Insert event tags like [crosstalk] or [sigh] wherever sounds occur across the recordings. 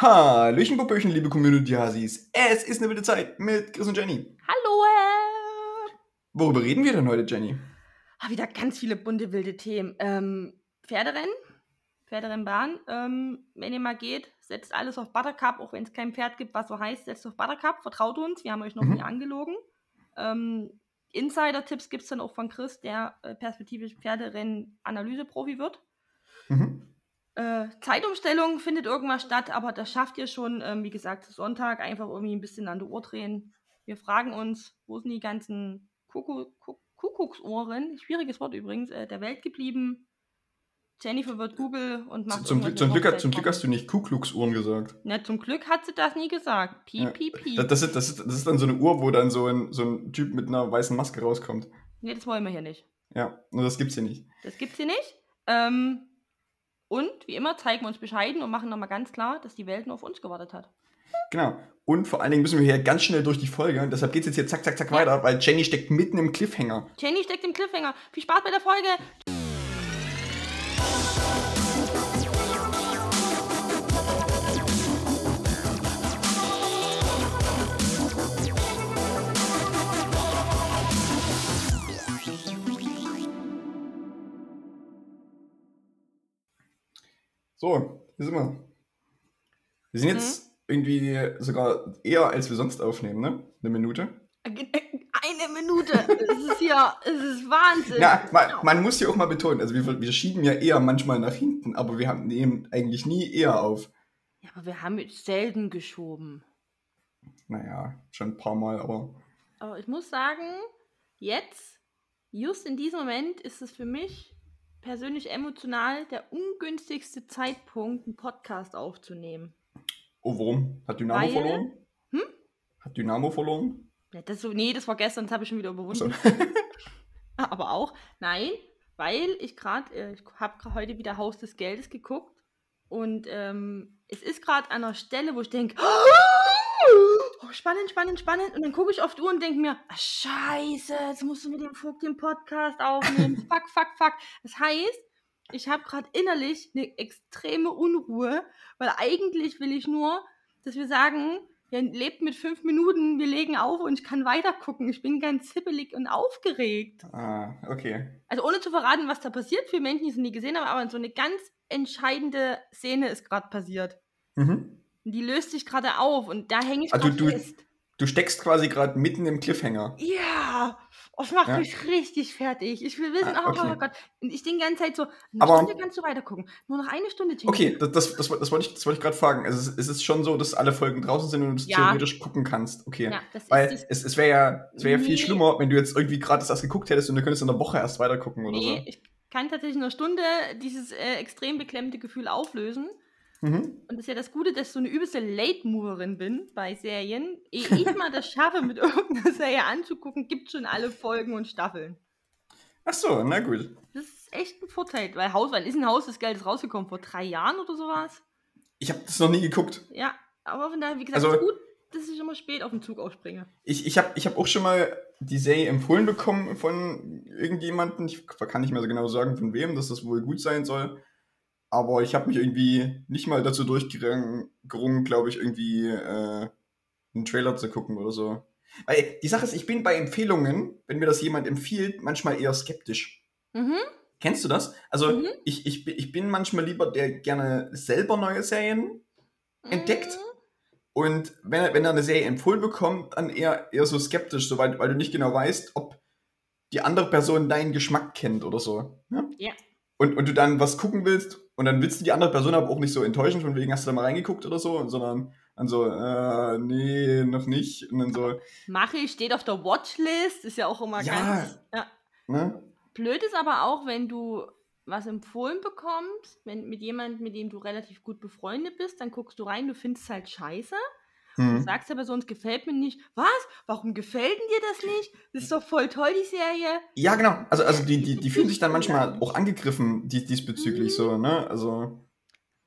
Hallöchen, Popöchen, liebe Community-Hasis. Es ist eine wilde Zeit mit Chris und Jenny. Hallo! Worüber reden wir denn heute, Jenny? Ah, wieder ganz viele bunte, wilde Themen. Ähm, Pferderennen, Pferderennbahn. Ähm, wenn ihr mal geht, setzt alles auf Buttercup, auch wenn es kein Pferd gibt, was so heißt, setzt auf Buttercup, vertraut uns, wir haben euch noch Mhm. nie angelogen. Ähm, Insider-Tipps gibt es dann auch von Chris, der äh, perspektivisch Pferderennen-Analyse-Profi wird. Mhm. Äh, Zeitumstellung findet irgendwas statt, aber das schafft ihr schon, ähm, wie gesagt, Sonntag einfach irgendwie ein bisschen an der Uhr drehen. Wir fragen uns, wo sind die ganzen Kuckuck, Kuck, Kuckucksohren, schwieriges Wort übrigens, äh, der Welt geblieben. Jennifer wird Google und macht Zum, Glück, zum, Glück, hat- zum. Glück hast du nicht Ku Klux Uhren gesagt. Na, zum Glück hat sie das nie gesagt. Piep, piep, piep. Das, das, ist, das, ist, das ist dann so eine Uhr, wo dann so ein, so ein Typ mit einer weißen Maske rauskommt. nee, das wollen wir hier nicht. Ja, nur das gibt's hier nicht. Das gibt's hier nicht. Ähm, und wie immer zeigen wir uns bescheiden und machen nochmal ganz klar, dass die Welt nur auf uns gewartet hat. Genau. Und vor allen Dingen müssen wir hier ganz schnell durch die Folge. Und deshalb geht's jetzt hier zack, zack, zack Ja. weiter, weil Jenny steckt mitten im Cliffhanger. Jenny steckt im Cliffhanger. Viel Spaß bei der Folge. So, hier sind wir. Wir sind jetzt irgendwie sogar eher, als wir sonst aufnehmen, ne? Eine Minute. Eine Minute. Es ist ja, es ist Wahnsinn. Ja, man, man muss ja auch mal betonen, also wir, wir schieben ja eher manchmal nach hinten, aber wir haben, nehmen eigentlich nie eher auf. Ja, aber wir haben jetzt selten geschoben. Naja, schon ein paar Mal, aber Aber ich muss sagen, jetzt, just in diesem Moment, ist es für mich persönlich emotional der ungünstigste Zeitpunkt, einen Podcast aufzunehmen. oh, warum? Hat Dynamo Weil- verloren? Hm? Hat Dynamo verloren? Ja, das so, nee, das war gestern, das habe ich schon wieder überwunden. So. [laughs] Aber auch, nein, weil ich gerade, äh, ich habe heute wieder Haus des Geldes geguckt und ähm, es ist gerade an einer Stelle, wo ich denke, [gasps] [laughs] oh, spannend, spannend, spannend. Und dann gucke ich auf die Uhr und denke mir, ah, scheiße, jetzt musst du mit dem Vogt den Podcast aufnehmen. [laughs] fuck, fuck, fuck. Das heißt, ich habe gerade innerlich eine extreme Unruhe, weil eigentlich will ich nur, dass wir sagen, ja, lebt mit fünf Minuten, wir legen auf und ich kann weiter gucken. Ich bin ganz hippelig und aufgeregt. Ah, okay. Also ohne zu verraten, was da passiert, für Menschen, die es nie gesehen haben, aber so eine ganz entscheidende Szene ist gerade passiert. Mhm. Die löst sich gerade auf und da hänge ich Also du- fest. Du steckst quasi gerade mitten im Cliffhanger. Ja, oh, das macht Ja. mich richtig fertig. Ich will wissen, Ah, oh, okay. Gott. Und ich denke die ganze Zeit so, eine Aber- Stunde kannst du weiter gucken. Nur noch eine Stunde, Jenny. Okay, das, das, das, das wollte ich, das wollte ich gerade fragen. Es, es ist schon so, dass alle Folgen draußen sind und du Ja. theoretisch gucken kannst. Okay. Ja, das Weil ist es, es wäre ja, es wär ja viel Nee. schlimmer, wenn du jetzt irgendwie gerade das erst geguckt hättest und du könntest in der Woche erst weiter gucken oder Nee, ich kann tatsächlich in einer Stunde dieses äh, extrem beklemmte Gefühl auflösen. Mhm. Und das ist ja das Gute, dass ich so eine übelste Late-Moverin bin bei Serien. Ehe ich [laughs] mal das schaffe, mit irgendeiner Serie anzugucken, gibt schon alle Folgen und Staffeln. Ach so, na gut. Das ist echt ein Vorteil, weil Haus, wann ist ein Haus des Geldes rausgekommen? Vor drei Jahren oder sowas? Ich habe das noch nie geguckt. Ja, aber von daher, wie gesagt, Also- ist gut, dass ich immer spät auf den Zug aufspringe. Ich, ich habe ich hab auch schon mal die Serie empfohlen bekommen von irgendjemandem. Ich kann nicht mehr so genau sagen, von wem, dass das wohl gut sein soll. Aber ich habe mich irgendwie nicht mal dazu durchgerungen, glaube ich, irgendwie äh, einen Trailer zu gucken oder so. Weil die Sache ist, ich bin bei Empfehlungen, wenn mir das jemand empfiehlt, manchmal eher skeptisch. Mhm. Kennst du das? Also Mhm. ich, ich, bin- ich bin manchmal lieber der gerne selber neue Serien entdeckt. Mhm. Und wenn er, wenn er eine Serie empfohlen bekommt, dann eher, eher so skeptisch, so, weil, weil du nicht genau weißt, ob die andere Person deinen Geschmack kennt oder so. Ne? Ja. Und, und du dann was gucken willst und dann willst du die andere Person aber auch nicht so enttäuschen, von wegen hast du da mal reingeguckt oder so, sondern dann so, äh, nee, noch nicht. Und dann so, Mache ich, steht auf der Watchlist, ist ja auch immer Ja. ganz. Ja. ne? Blöd ist aber auch, wenn du was empfohlen bekommst, wenn mit jemandem, mit dem du relativ gut befreundet bist, dann guckst du rein, du findest es halt scheiße. Du Hm. sagst aber sonst gefällt mir nicht. Was? Warum gefällt denn dir das nicht? Das ist doch voll toll, die Serie. Ja, genau. Also, also die, die, die [laughs] fühlen sich dann manchmal auch angegriffen dies, diesbezüglich so, ne? Also,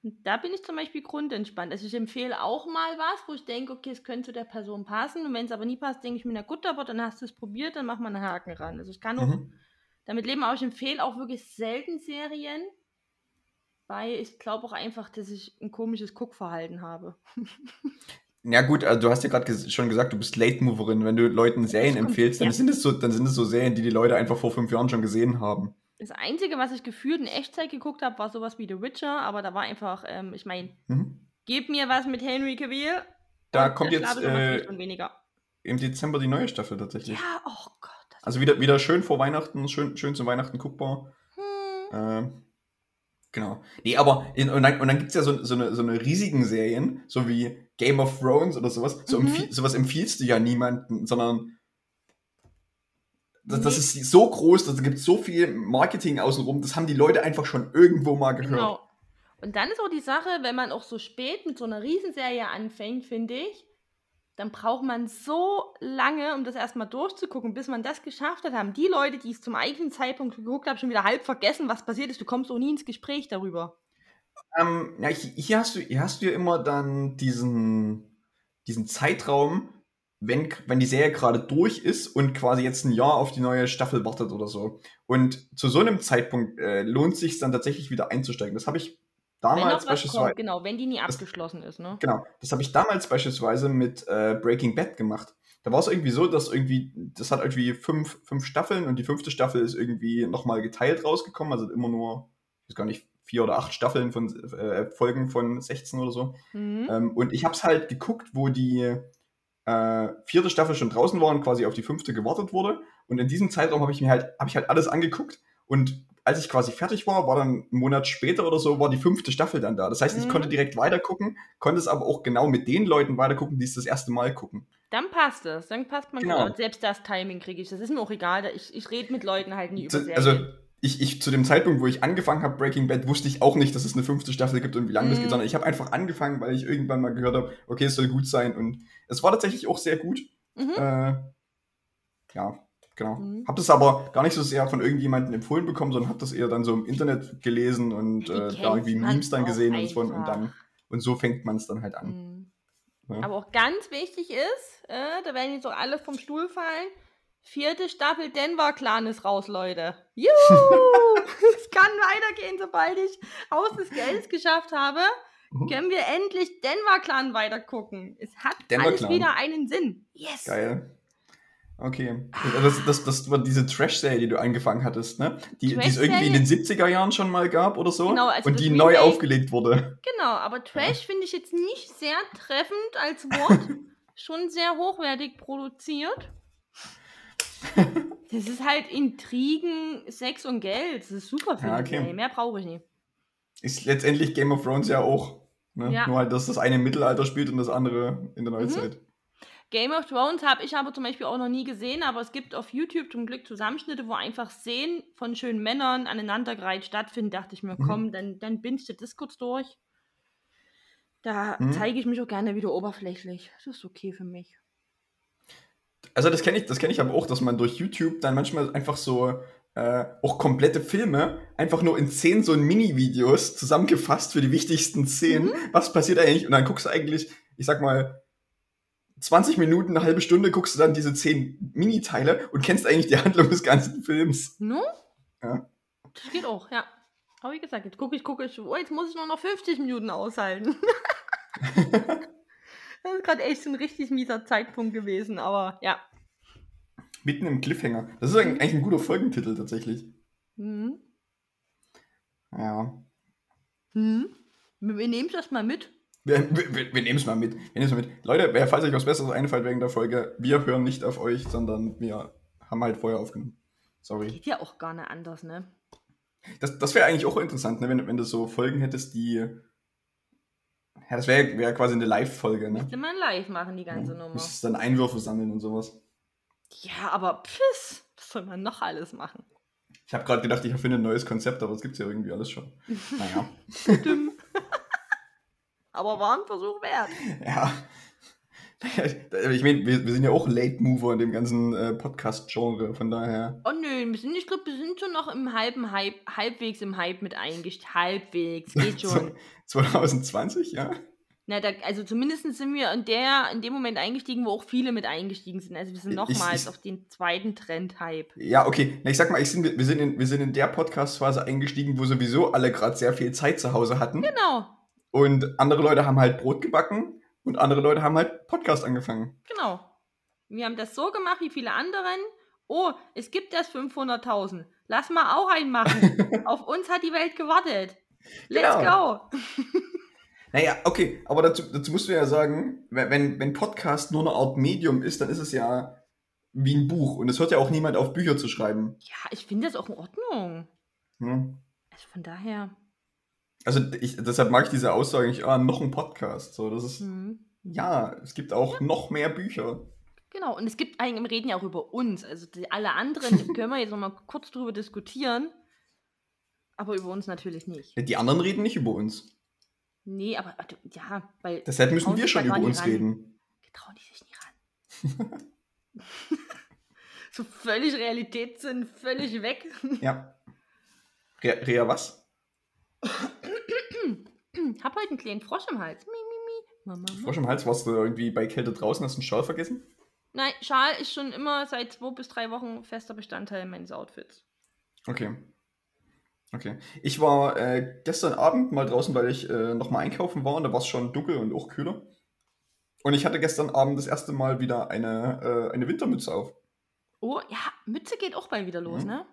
da bin ich zum Beispiel grundentspannt. Also ich empfehle auch mal was, wo ich denke, okay, es könnte zu der Person passen. Und wenn es aber nie passt, denke ich mir, na gut, aber dann hast du es probiert, dann mach mal einen Haken ran. Also ich kann auch mhm. damit leben, aber ich empfehle auch wirklich selten Serien, weil ich glaube auch einfach, dass ich ein komisches Guckverhalten habe. [laughs] Ja gut, also du hast ja gerade ges schon gesagt, du bist Late-Moverin. Wenn du Leuten Serien stimmt, empfehlst, dann, ja. sind es so, dann sind es so Serien, die die Leute einfach vor fünf Jahren schon gesehen haben. Das Einzige, was ich gefühlt in Echtzeit geguckt habe, war sowas wie The Witcher, aber da war einfach, ähm, ich meine, Mhm. gib mir was mit Henry Cavill. Da kommt jetzt äh, im Dezember die neue Staffel tatsächlich. Ja, oh Gott. Das Also wieder, wieder schön vor Weihnachten, schön, schön zu Weihnachten guckbar. hm. Ähm, genau. Nee, aber in, und dann, und dann gibt es ja so, so, eine, so eine riesigen Serien, so wie Game of Thrones oder sowas. So Mhm. empfie- sowas empfiehlst du ja niemanden, sondern das, das Nee. ist so groß, da gibt es so viel Marketing außenrum, das haben die Leute einfach schon irgendwo mal gehört. Genau. Und dann ist auch die Sache, wenn man auch so spät mit so einer Riesenserie anfängt, finde ich, dann braucht man so lange, um das erstmal durchzugucken, bis man das geschafft hat. Haben die Leute, die es zum eigenen Zeitpunkt geguckt haben, schon wieder halb vergessen, was passiert ist. Du kommst auch nie ins Gespräch darüber. Ähm, ja, hier, hast du, hier hast du ja immer dann diesen, diesen Zeitraum, wenn, wenn die Serie gerade durch ist und quasi jetzt ein Jahr auf die neue Staffel wartet oder so. Und zu so einem Zeitpunkt äh, lohnt sich dann tatsächlich wieder einzusteigen. Das habe ich damals beispielsweise. kommt, genau, wenn die nie Das- abgeschlossen ist, ne? Genau, das habe ich damals beispielsweise mit äh, Breaking Bad gemacht. Da war es irgendwie so, dass irgendwie, das hat irgendwie fünf, fünf Staffeln und die fünfte Staffel ist irgendwie nochmal geteilt rausgekommen, also immer nur, ich weiß gar nicht, vier oder acht Staffeln von äh, Folgen von 16 oder so. Mhm. Ähm, und ich habe es halt geguckt, wo die äh, vierte Staffel schon draußen war und quasi auf die fünfte gewartet wurde. Und in diesem Zeitraum habe ich mir halt, habe ich halt alles angeguckt. Und als ich quasi fertig war, war dann einen Monat später oder so, war die fünfte Staffel dann da. Das heißt, ich Mhm. konnte direkt weitergucken, konnte es aber auch genau mit den Leuten weitergucken, die es das erste Mal gucken. Dann passt es. Dann passt man Genau. Aber selbst das Timing kriege ich. Das ist mir auch egal. Ich, ich rede mit Leuten halt nie über Serien. Also ich, ich zu dem Zeitpunkt, wo ich angefangen habe, Breaking Bad, wusste ich auch nicht, dass es eine fünfte Staffel gibt und wie lange das Mhm. geht, sondern ich habe einfach angefangen, weil ich irgendwann mal gehört habe, okay, es soll gut sein. Und es war tatsächlich auch sehr gut. Mhm. Äh, ja, genau. Mhm. Hab das aber gar nicht so sehr von irgendjemandem empfohlen bekommen, sondern hab das eher dann so im Internet gelesen und äh, da irgendwie Memes dann gesehen und so und dann und so fängt man es dann halt an. Mhm. Ja. Aber auch ganz wichtig ist, äh, da werden jetzt auch alle vom Stuhl fallen. Vierte Staffel Denver Clan ist raus, Leute. Juhu! [laughs] es kann weitergehen, sobald ich Haus des Geldes geschafft habe. Mhm. Können wir endlich Denver Clan weitergucken. Es hat Denver alles Clan. wieder einen Sinn. Yes! Geil. Okay. Das, das, das war diese Trash-Serie, die du angefangen hattest, ne? Die, die es irgendwie in den 70er Jahren schon mal gab oder so. Genau, also und die neu aufgelegt wurde. Genau, aber Trash finde ich jetzt nicht sehr treffend als Wort. [laughs] Schon sehr hochwertig produziert. [laughs] Das ist halt Intrigen, Sex und Geld. Das ist super für Ja, okay. Mehr brauche ich nicht. Ist letztendlich Game of Thrones ja auch. Ne? Ja. Nur halt, dass das eine im Mittelalter spielt und das andere in der Mhm. Game of Thrones habe ich aber zum Beispiel auch noch nie gesehen, aber es gibt auf YouTube zum Glück Zusammenschnitte, wo einfach Szenen von schönen Männern aneinandergereiht stattfinden. Dachte ich mir, Mhm. komm, dann, dann bingst du das kurz durch. Da Mhm. zeige ich mich auch gerne wieder oberflächlich. Das ist okay für mich. Also das kenne ich, das kenne ich aber auch, dass man durch YouTube dann manchmal einfach so äh, auch komplette Filme einfach nur in zehn so Mini-Videos zusammengefasst für die wichtigsten Szenen. Mhm. Was passiert eigentlich? Und dann guckst du eigentlich, ich sag mal, 20 Minuten, eine halbe Stunde guckst du dann diese zehn Miniteile und kennst eigentlich die Handlung des ganzen Films. No? Ja. Das geht auch, ja. Aber wie gesagt, jetzt gucke ich, gucke ich, oh, jetzt muss ich nur noch 50 Minuten aushalten. [laughs] das ist gerade echt so ein richtig mieser Zeitpunkt gewesen, aber ja. Mitten im Cliffhanger. Das ist eigentlich ein guter Folgentitel tatsächlich. Mhm. Ja. Mhm. Wir, wir nehmen das mal mit. Wir, wir, wir nehmen es mal mit. Wir nehmen's mal mit. Leute, wer, falls euch was Besseres einfällt wegen der Folge, wir hören nicht auf euch, sondern wir haben halt vorher aufgenommen. Sorry. Geht ja auch gar nicht anders, ne? Das, das wäre eigentlich auch interessant, ne? wenn, wenn du so Folgen hättest, die. Ja, das wäre wär quasi eine Live-Folge, ne? Müsste man live machen, die ganze Ja, Nummer. Müsstest dann Einwürfe sammeln und sowas. Ja, aber pfiss, was soll man noch alles machen? Ich habe gerade gedacht, ich erfinde ein neues Konzept, aber es gibt's ja irgendwie alles schon. [laughs] Naja. Dumm. Aber war ein Versuch wert. ja. [laughs] Ich meine, wir, wir sind ja auch Late Mover in dem ganzen äh, Podcast-Genre, von daher. Oh nö, wir sind, ich glaube, wir sind schon noch im halben Hype, halbwegs im Hype mit eingestellt. Halbwegs, geht [laughs] schon. So, 2020, ja? Na, da, also zumindest sind wir in, der, in dem Moment eingestiegen, wo auch viele mit eingestiegen sind. Also wir sind nochmals auf den zweiten Trend-Hype. Ja, okay. Na, ich sag mal, ich sind, wir, sind in, wir sind in der Podcast-Phase eingestiegen, wo sowieso alle gerade sehr viel Zeit zu Hause hatten. Genau. Und andere Leute haben halt Brot gebacken und andere Leute haben halt Podcast angefangen. Genau. Wir haben das so gemacht wie viele anderen. Oh, es gibt erst 500.000. Lass mal auch einen machen. [laughs] Auf uns hat die Welt gewartet. Let's genau. go. [laughs] Naja, okay, aber dazu, dazu musst du ja sagen, wenn, wenn Podcast nur eine Art Medium ist, dann ist es ja wie ein Buch. Und es hört ja auch niemand auf, Bücher zu schreiben. Ja, ich finde das auch in Ordnung. Hm. Also von daher. Also ich, deshalb mag ich diese Aussage nicht, ah, noch ein Podcast. So, das ist, hm. ja, es gibt auch ja. noch mehr Bücher. Genau, und es gibt eigentlich, wir reden ja auch über uns. Also die, alle anderen können wir jetzt nochmal kurz drüber diskutieren. Aber über uns natürlich nicht. Die anderen reden nicht über uns. Nee, aber ja, weil. Deshalb müssen wir schon über uns reden. Die trauen die sich nicht ran. [laughs] so völlig Realitätssinn, völlig weg. Ja. Rea, Rea was? [laughs] [clears throat] Hab heute einen kleinen Frosch im Hals. Mi, mi, mi. Mama, Frosch im Hals? Warst du irgendwie bei Kälte draußen? Hast du einen Schal vergessen? Nein, Schal ist schon immer seit zwei bis drei Wochen fester Bestandteil meines Outfits. Okay. Okay. Ich war äh, gestern Abend mal draußen, weil ich äh, nochmal einkaufen war und da war es schon dunkel und auch kühler. Und ich hatte gestern Abend das erste Mal wieder eine, äh, eine Wintermütze auf. Oh, ja, Mütze geht auch bald wieder los, mhm. ne?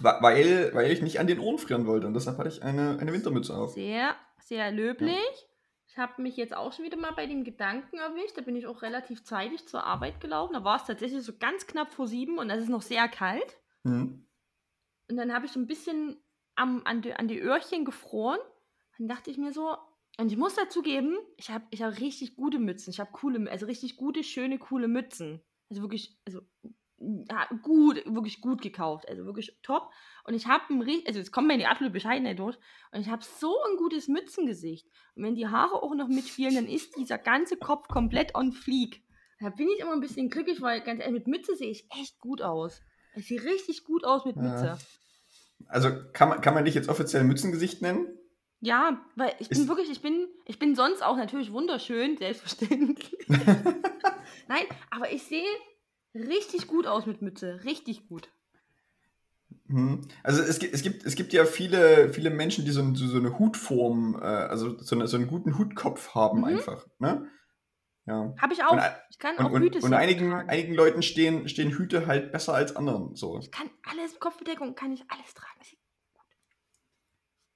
Weil, weil ich nicht an den Ohren frieren wollte und deshalb hatte ich eine, eine Wintermütze auf. Sehr, sehr löblich. Ja. Ich habe mich jetzt auch schon wieder mal bei den Gedanken erwischt. Da bin ich auch relativ zeitig zur Arbeit gelaufen. Da war es tatsächlich so ganz knapp vor sieben und es ist noch sehr kalt. Mhm. Und dann habe ich so ein bisschen am, an, die, an die Öhrchen gefroren. Dann dachte ich mir so, und ich muss dazu geben, ich habe ich hab richtig gute Mützen. Ich habe coole, also richtig gute, schöne, coole Mützen. Also wirklich, also gut, wirklich gut gekauft. Also wirklich top. Und ich habe ein also jetzt kommt mir die absolute Bescheidenheit durch. Und ich habe so ein gutes Mützengesicht. Und wenn die Haare auch noch mitspielen, dann ist dieser ganze Kopf komplett on fleek. Da bin ich immer ein bisschen glücklich, weil ganz ehrlich, mit Mütze sehe ich echt gut aus. Ich sehe richtig gut aus mit Mütze. Also kann man, kann man dich jetzt offiziell Mützengesicht nennen? Ja, weil ich ist bin wirklich, ich bin, ich bin sonst auch natürlich wunderschön, selbstverständlich. [laughs] Nein, aber ich sehe richtig gut aus mit Mütze, richtig gut. Hm. Also es gibt, es, gibt, es gibt ja viele, viele Menschen, die so, so eine Hutform, äh, also so, eine, so einen guten Hutkopf haben mhm. einfach. Ne? Ja. Habe ich auch. Und, ich kann und, auch Hüte Und, und einigen, einigen Leuten stehen, stehen Hüte halt besser als anderen. So. Ich kann alles, Kopfbedeckung kann ich alles tragen.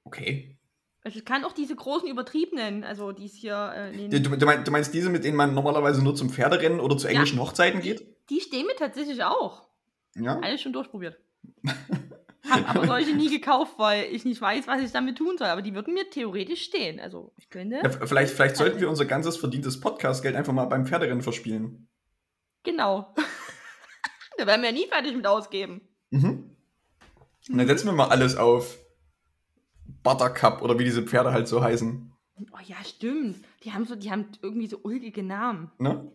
Okay. Also ich kann auch diese großen übertriebenen, also die es hier. Äh, du, du, meinst, du, meinst, diese, mit denen man normalerweise nur zum Pferderennen oder zu englischen ja, Hochzeiten geht? Die stehen mir tatsächlich auch. Ja. Alles schon durchprobiert. [laughs] Hab aber solche nie gekauft, weil ich nicht weiß, was ich damit tun soll. Aber die würden mir theoretisch stehen. Also ich könnte. Ja, vielleicht vielleicht sollten wir unser ganzes verdientes Podcast-Geld einfach mal beim Pferderennen verspielen. Genau. [laughs] da werden wir ja nie fertig mit ausgeben. Mhm. Und dann setzen wir mal alles auf Buttercup oder wie diese Pferde halt so heißen. Oh ja, stimmt. Die haben so, die haben irgendwie so ulkige Namen. Ne?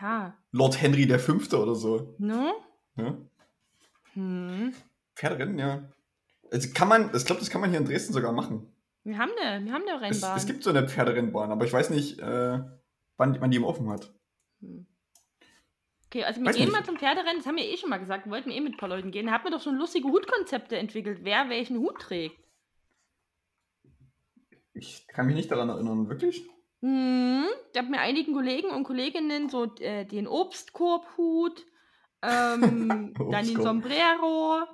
Ja. Lord Henry V. oder so. Ne? Ja. Hm. Pferderennen, ja. Also kann man, ich glaube, das kann man hier in Dresden sogar machen. Wir haben eine, wir haben eine Rennbahn. Es, es gibt so eine Pferderennbahn, aber ich weiß nicht, äh, wann, wann die im Offen hat. Hm. Okay, also wir weiß gehen nicht. mal zum Pferderennen, das haben wir eh schon mal gesagt, wir wollten eh mit ein paar Leuten gehen. Da hat man doch schon lustige Hutkonzepte entwickelt, wer welchen Hut trägt. Ich kann mich nicht daran erinnern, wirklich? Hm, ich habe mir einigen Kollegen und Kolleginnen so äh, den Obstkorbhut, ähm, [laughs] dann den Sombrero,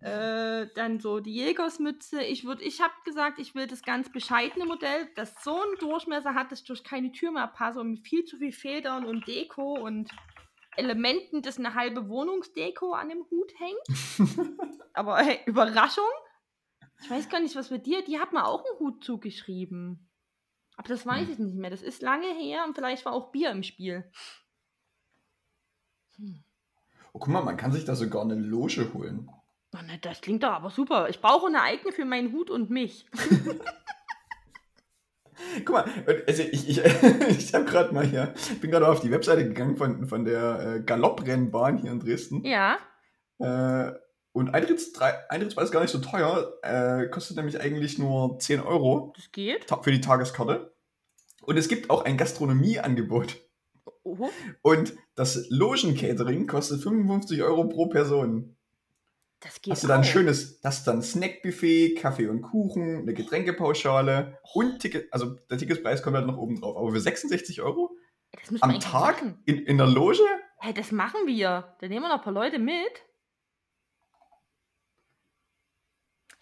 äh, dann so die Jägersmütze. Ich, ich habe gesagt, ich will das ganz bescheidene Modell, das so einen Durchmesser hat, dass durch keine Tür mehr passe und mit viel zu viel Federn und Deko und Elementen, dass eine halbe Wohnungsdeko an dem Hut hängt. [laughs] Aber hey, Überraschung. Ich weiß gar nicht, was mit dir, die hat mir auch einen Hut zugeschrieben. Aber das weiß hm. ich nicht mehr. Das ist lange her und vielleicht war auch Bier im Spiel. Hm. Oh, guck mal, man kann sich da sogar eine Loge holen. Oh, ne, das klingt doch aber super. Ich brauche eine eigene für meinen Hut und mich. [laughs] Guck mal, also ich, ich, [laughs] ich habe gerade mal hier, bin gerade auf die Webseite gegangen von, von der äh, Galopprennbahn hier in Dresden. Ja. Äh, und Eintritts, Eintrittspreis ist gar nicht so teuer, äh, kostet nämlich eigentlich nur 10 Euro. Das geht. Für die Tageskarte. Und es gibt auch ein Gastronomieangebot. Oho. Und das Logen-Catering kostet 55 Euro pro Person. Das geht Hast du dann ein auch. schönes, das ist dann Snackbuffet, Kaffee und Kuchen, eine Getränkepauschale und Ticket, also der Ticketpreis kommt halt noch oben drauf. Aber für 66 Euro am Tag Machen. in, in der Loge? Hey, das machen wir. Da nehmen wir noch ein paar Leute mit.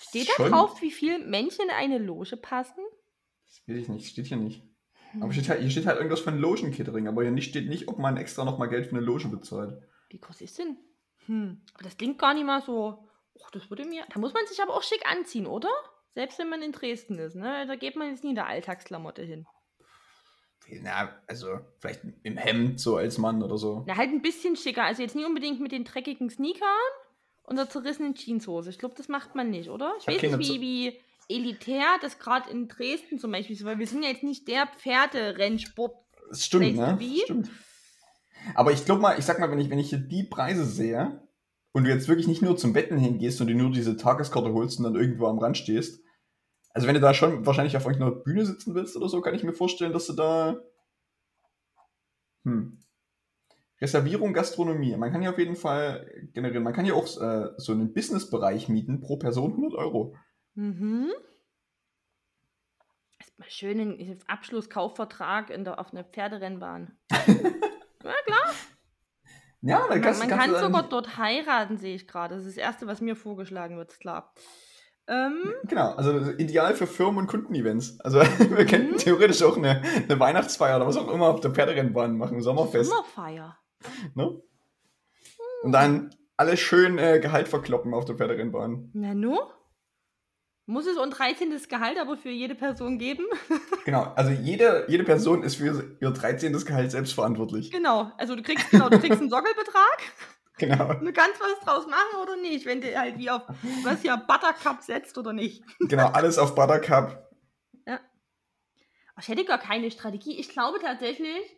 Steht da drauf, wie viele Menschen in eine Loge passen? Das weiß ich nicht, steht hier nicht. Hm. Aber steht halt, hier steht halt irgendwas von Logen-Catering, aber hier nicht, steht nicht, ob man extra nochmal Geld für eine Loge bezahlt. Wie groß ist denn? Hm. Aber das klingt gar nicht mal so. Och, das würde mir. Da muss man sich aber auch schick anziehen, oder? Selbst wenn man in Dresden ist, ne? Da geht man jetzt nie in der Alltagsklamotte hin. Na, also vielleicht im Hemd so als Mann oder so. Na, halt ein bisschen schicker. Also jetzt nie unbedingt mit den dreckigen Sneakern und der zerrissenen Jeanshose. Ich glaube, das macht man nicht, oder? Ich weiß nicht, wie, wie elitär das gerade in Dresden zum Beispiel ist, weil wir sind ja jetzt nicht der Pferderennsport. Das stimmt, ne? wie? Stimmt. Aber ich glaube mal, ich sag mal, wenn ich, wenn ich hier die Preise sehe und du jetzt wirklich nicht nur zum Wetten hingehst und dir nur diese Tageskarte holst und dann irgendwo am Rand stehst, also wenn du da schon wahrscheinlich auf irgendeiner Bühne sitzen willst oder so, kann ich mir vorstellen, dass du da. Hm. Reservierung Gastronomie. Man kann hier auf jeden Fall generieren. Man kann hier auch äh, so einen Businessbereich mieten, pro Person 100 Euro. Mhm. Erstmal schön einen Abschlusskaufvertrag in der, auf einer Pferderennbahn. [laughs] ja, klar. Ja, da Man, kannst, man kannst kann dann, sogar dort heiraten, sehe ich gerade. Das ist das Erste, was mir vorgeschlagen wird, ist klar. Ähm, Genau, also ideal für Firmen- und Kundenevents. Also [laughs] wir könnten Mhm. theoretisch auch eine, eine Weihnachtsfeier oder was auch immer auf der Pferderennbahn machen, Sommerfest. Sommerfeier. Ne? Und dann alle schön äh, Gehalt verkloppen auf der Pferderennbahn. Na nu? Muss es ein 13. Gehalt aber für jede Person geben? [laughs] Genau, also jede, jede Person ist für ihr 13. Gehalt selbst verantwortlich. genau. Also du kriegst genau, du kriegst einen Sockelbetrag. [laughs] Genau, Du kannst was draus machen oder nicht, wenn du halt wie auf was ja Buttercup setzt oder nicht. [laughs] genau, alles auf Buttercup. Aber Ich hätte gar keine Strategie. Ich glaube tatsächlich,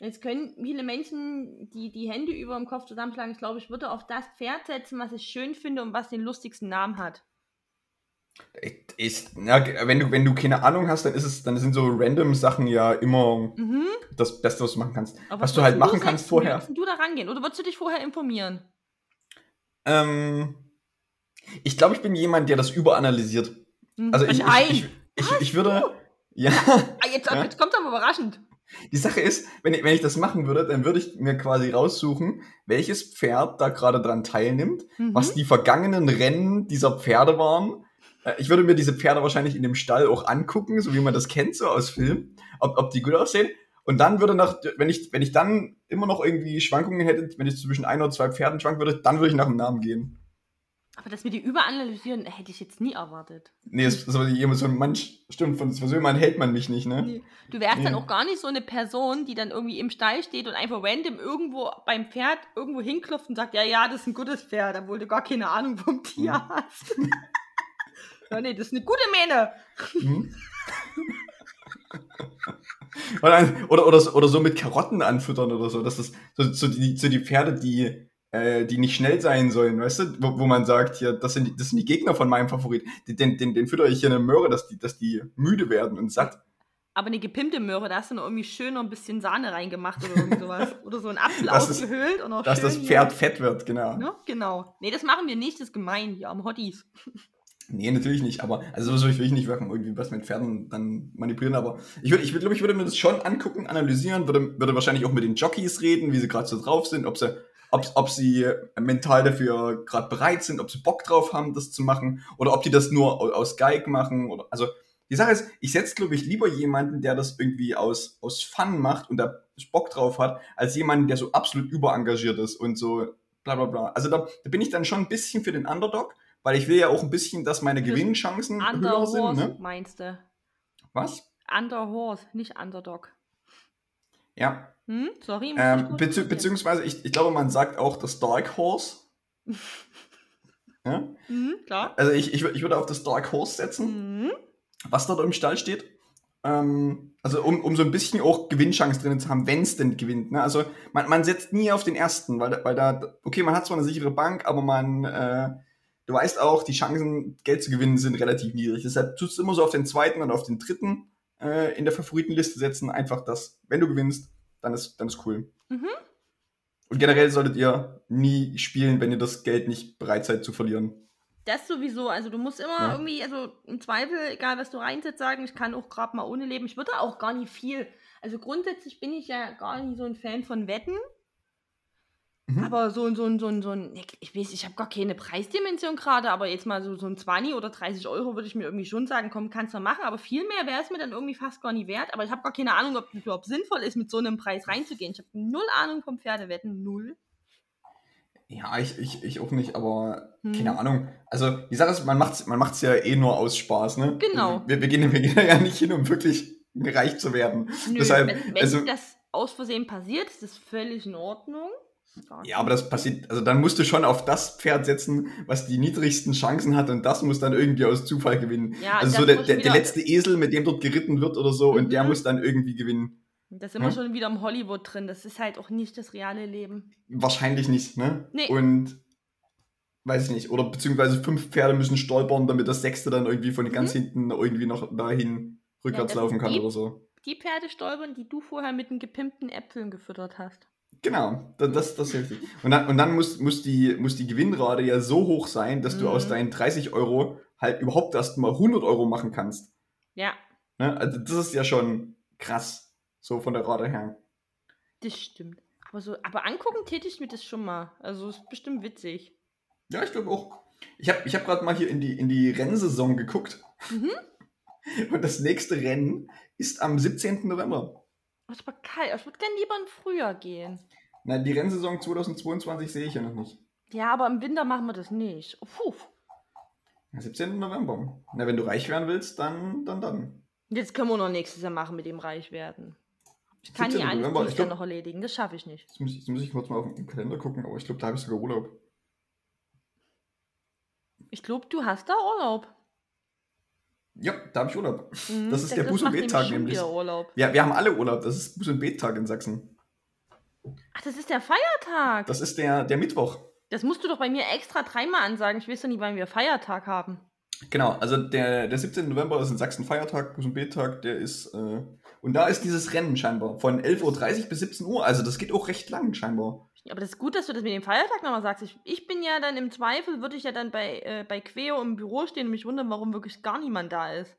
jetzt können viele Menschen die, die Hände über dem Kopf zusammenschlagen. Ich glaube, ich würde auf das Pferd setzen, was ich schön finde und was den lustigsten Namen hat. Ist, ja, wenn, du, wenn du keine Ahnung hast, dann ist es, dann sind so random Sachen ja immer Mhm. das Beste, was du machen kannst. Aber Was du halt machen kannst Wie vorher. würdest du da rangehen? Oder würdest du dich vorher informieren? Ähm, ich glaube, ich bin jemand, der das überanalysiert. Also ich, Nein! ich, ich, ich, ich würde. [laughs] Ja, ah, jetzt, Ja? jetzt kommt aber überraschend. Die Sache ist, wenn ich, wenn ich das machen würde, dann würde ich mir quasi raussuchen, welches Pferd da gerade dran teilnimmt, Mhm. was die vergangenen Rennen dieser Pferde waren. Äh, Ich würde mir diese Pferde wahrscheinlich in dem Stall auch angucken, so wie man das kennt, so aus Filmen, ob, ob die gut aussehen. Und dann würde nach, wenn ich, wenn ich dann immer noch irgendwie Schwankungen hätte, wenn ich zwischen ein oder zwei Pferden schwanken würde, dann würde ich nach dem Namen gehen. Aber dass wir die überanalysieren, hätte ich jetzt nie erwartet. Nee, es ist aber jemand so ein Manch, stimmt, von so jemand hält man mich nicht, ne? Nee. Du wärst dann Nee. auch gar nicht so eine Person, die dann irgendwie im Stall steht und einfach random irgendwo beim Pferd irgendwo hinklopft und sagt, ja, ja, das ist ein gutes Pferd, obwohl du gar keine Ahnung vom Tier Mhm. hast. [laughs] ja, nee, das ist eine gute Mähne. Mhm. [laughs] oder, oder, oder, so- mit Karotten anfüttern oder so. Das ist so, so, die, so die Pferde, die, äh, die nicht schnell sein sollen, weißt du? Wo, wo man sagt, hier, das sind, die, das sind die Gegner von meinem Favorit. Den, den, den fütter ich hier eine Möhre, dass die, dass die müde werden und satt. Aber eine gepimpte Möhre, da hast du noch irgendwie schön noch ein bisschen Sahne reingemacht oder irgend sowas. [laughs] oder so ein Apfel Das ist- ausgehöhlt und auch Dass das hier- Pferd fett wird, genau. Ne? Genau. Nee, das machen wir nicht, das ist gemein, hier am Hotties. [laughs] Nee, natürlich nicht, aber also so will ich nicht machen, irgendwie was mit Pferden dann manipulieren, aber ich würde, ich würde, glaube ich, würde mir das schon angucken, analysieren, würde, würde wahrscheinlich auch mit den Jockeys reden, wie sie gerade so drauf sind, ob sie, ob, ob sie mental dafür gerade bereit sind, ob sie Bock drauf haben, das zu machen, oder ob die das nur au- aus Geig machen, oder, also, die Sache ist, ich setze, glaube ich, lieber jemanden, der das irgendwie aus, aus Fun macht und da Bock drauf hat, als jemanden, der so absolut überengagiert ist und so bla bla bla. Also da, da bin ich dann schon ein bisschen für den Underdog, weil ich will ja auch ein bisschen, dass meine Gewinnchancen höher Underhorse, sind, ne? meinst du? Was? Underhorse, nicht Underdog. Ja. Hm? Sorry, Ähm, bezü beziehungsweise, ich, ich glaube, man sagt auch das Dark Horse. [laughs] ja? Mhm, klar. Also ich, ich, ich würde auf das Dark Horse setzen, Mhm. was dort im Stall steht. Ähm, also um, um so ein bisschen auch Gewinnchance drin zu haben, wenn es denn gewinnt. Ne? Also man, man setzt nie auf den ersten, weil, da- weil da, okay, man hat zwar eine sichere Bank, aber man, äh, du weißt auch, die Chancen, Geld zu gewinnen, sind relativ niedrig. Deshalb tust du immer so auf den zweiten und auf den dritten. äh, in der Favoritenliste setzen. Einfach das, wenn du gewinnst, dann ist, dann ist cool. Mhm. Und generell solltet ihr nie spielen, wenn ihr das Geld nicht bereit seid zu verlieren. Das sowieso. Also du musst immer Ja. irgendwie, also im Zweifel, egal was du reinsetzt, sagen, ich kann auch gerade mal ohne leben. Ich würde auch gar nicht viel. Also grundsätzlich bin ich ja gar nicht so ein Fan von Wetten. Mhm. Aber so ein, so ein, so ein, so ein, ich weiß, ich habe gar keine Preisdimension gerade, aber jetzt mal so, so ein 20 oder 30 Euro würde ich mir irgendwie schon sagen, komm, kannst du machen, aber viel mehr wäre es mir dann irgendwie fast gar nicht wert. Aber ich habe gar keine Ahnung, ob es überhaupt sinnvoll ist, mit so einem Preis reinzugehen. Ich habe null Ahnung vom Pferdewetten, null. Ja, ich, ich, ich auch nicht, aber Hm. keine Ahnung. Also die Sache ist, man man macht's ja eh nur aus Spaß, ne? Genau. Wir, wir, gehen, [laughs] wir gehen ja nicht hin, um wirklich reich zu werden. Nö, Deshalb, wenn, wenn also- das aus Versehen passiert, ist das völlig in Ordnung. Ja, aber das passiert, also dann musst du schon auf das Pferd setzen, was die niedrigsten Chancen hat und das muss dann irgendwie aus Zufall gewinnen. Ja, also so der, der, der letzte Esel, mit dem dort geritten wird oder so und der Mhm. muss dann irgendwie gewinnen. Da sind wir Ja. schon wieder im Hollywood drin. Das ist halt auch nicht das reale Leben. Wahrscheinlich nicht, ne? Nee. Und weiß ich nicht. Oder beziehungsweise fünf Pferde müssen stolpern, damit das sechste dann irgendwie von ganz hinten irgendwie noch dahin rückwärts Mhm. das laufen kann die- oder so. Die Pferde stolpern, die du vorher mit den gepimpten Äpfeln gefüttert hast. Genau, da- das, das ist richtig. Und dann, und dann muss, muss, die, muss die Gewinnrate ja so hoch sein, dass du Mhm. aus deinen 30 Euro halt überhaupt erst mal 100 Euro machen kannst. Ja, Ne? Also das ist ja schon krass, so von der Rate her. das stimmt. Aber so, aber angucken täte ich mir das schon mal. Also ist bestimmt witzig. Ja, ich glaube auch. Ich habe ich hab gerade mal hier in die, in die Rennsaison geguckt. Mhm. [laughs] Und das nächste Rennen ist am 17. November. Es war kalt. Ich würde gerne lieber in Frühjahr gehen. Na, die Rennsaison 2022 sehe ich ja noch nicht. Ja, aber im Winter machen wir das nicht. Oh, puh. Na, 17. November. Na, wenn du reich werden willst, dann, dann, dann. Jetzt können wir noch nächstes Jahr machen mit dem Reich-werden. Ich kann 17. hier alles November, dieses ich glaub- noch erledigen. Das schaffe ich nicht. Jetzt muss, ich, jetzt muss ich kurz mal auf den Kalender gucken, aber ich glaube, da habe ich sogar Urlaub. Ich glaube, du hast da Urlaub. Ja, da habe ich Urlaub. Mhm, Das ist der Buß- und Bettag nämlich. Urlaub. Ja, wir haben alle Urlaub. Das ist Buß- und Bettag in Sachsen. Ach, das ist der Feiertag. Das, Das ist der, der Mittwoch. musst du doch bei mir extra dreimal ansagen. Ich weiß doch nicht, wann wir Feiertag haben. Genau, also der, der 17. November ist in Sachsen Feiertag, Buß- und Bettag. Der ist, äh, und da ist dieses Rennen scheinbar von 11.30 Uhr bis 17 Uhr. Also das geht auch recht lang scheinbar. Aber das ist gut, dass du das mit dem Feiertag nochmal sagst. Ich, ich bin ja dann im Zweifel, würde ich ja dann bei, äh, bei Queo im Büro stehen und mich wundern, warum wirklich gar niemand da ist.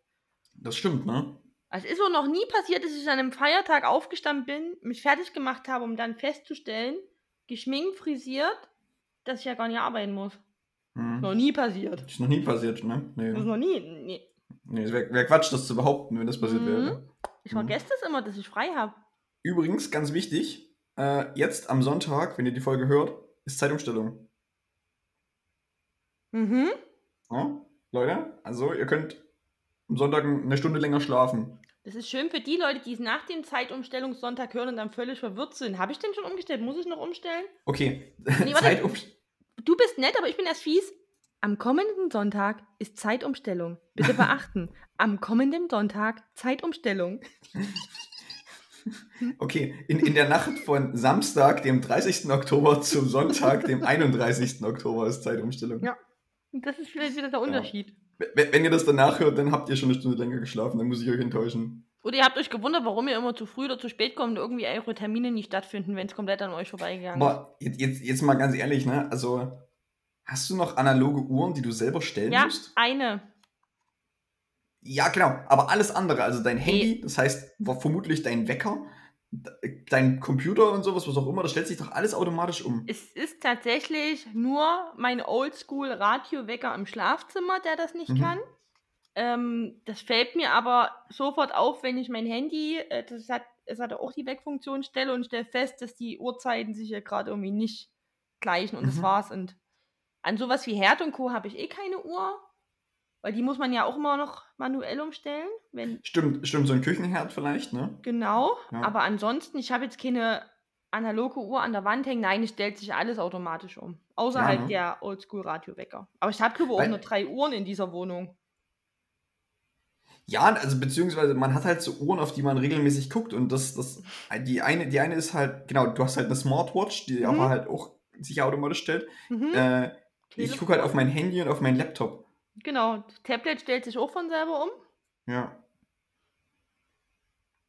Das stimmt, ne? Also es ist wohl noch nie passiert, dass ich an einem Feiertag aufgestanden bin, mich fertig gemacht habe, um dann festzustellen, geschminkt, frisiert, dass ich ja gar nicht arbeiten muss. Hm. Noch nie passiert. Ist noch nie passiert, ne? Nee. Das ist noch nie. Nee. Nee, es wäre wär Quatsch, das zu behaupten, wenn das passiert Mhm. wäre. Ich vergesse das immer, dass ich frei habe. Übrigens, ganz wichtig, äh, jetzt am Sonntag, wenn ihr die Folge hört, ist Zeitumstellung. Mhm. Ja? Leute, also ihr könnt am Sonntag eine Stunde länger schlafen. Das ist schön für die Leute, die es nach dem Zeitumstellungssonntag hören und dann völlig verwirrt sind. Habe ich denn schon umgestellt? Muss ich noch umstellen? Okay, Nee. [laughs] Zeitum Du bist nett, aber ich bin erst fies. Am kommenden Sonntag ist Zeitumstellung. Bitte beachten. [laughs] Am kommenden Sonntag Zeitumstellung. [laughs] Okay, in, in der Nacht von Samstag, dem 30. Oktober, zum Sonntag, dem 31. Oktober ist Zeitumstellung. Ja. Das ist vielleicht wieder der Unterschied. Wenn, wenn ihr das danach hört, dann habt ihr schon eine Stunde länger geschlafen, dann muss ich euch enttäuschen. Oder ihr habt euch gewundert, warum ihr immer zu früh oder zu spät kommt und irgendwie eure Termine nicht stattfinden, wenn es komplett an euch vorbeigegangen ist. Aber jetzt, jetzt, jetzt mal ganz ehrlich, ne? Also, hast du noch analoge Uhren, die du selber stellen Ja, musst? eine. Ja, genau. Aber alles andere, also dein Handy, das heißt vermutlich dein Wecker, de- dein Computer und sowas, was auch immer, das stellt sich doch alles automatisch um. Es ist tatsächlich nur mein Oldschool-Radiowecker im Schlafzimmer, der das nicht Mhm. kann. Ähm, das fällt mir aber sofort auf, wenn ich mein Handy, äh, das hat, es hat auch die Weckfunktion, stelle und stelle fest, dass die Uhrzeiten sich hier gerade irgendwie nicht gleichen und das Mhm. war's. Und an sowas wie Herd und Co. habe ich eh keine Uhr, weil die muss man ja auch immer noch manuell umstellen, wenn Stimmt, stimmt, so ein Küchenherd vielleicht, ne? Genau, Ja. aber ansonsten, ich habe jetzt keine analoge Uhr an der Wand hängen. Nein, es stellt sich alles automatisch um. Außer Ja, halt ne? der Oldschool-Radiowecker. Aber ich habe, glaube Weil- nur drei Uhren in dieser Wohnung. Ja, also beziehungsweise man hat halt so Uhren, auf die man regelmäßig guckt und das, das, die eine, die eine ist halt, genau, du hast halt eine Smartwatch, die Mhm. aber halt auch sich automatisch stellt. Mhm. Äh, ich gucke halt auf mein Handy und auf meinen Laptop. Genau, das Tablet stellt sich auch von selber um. Ja.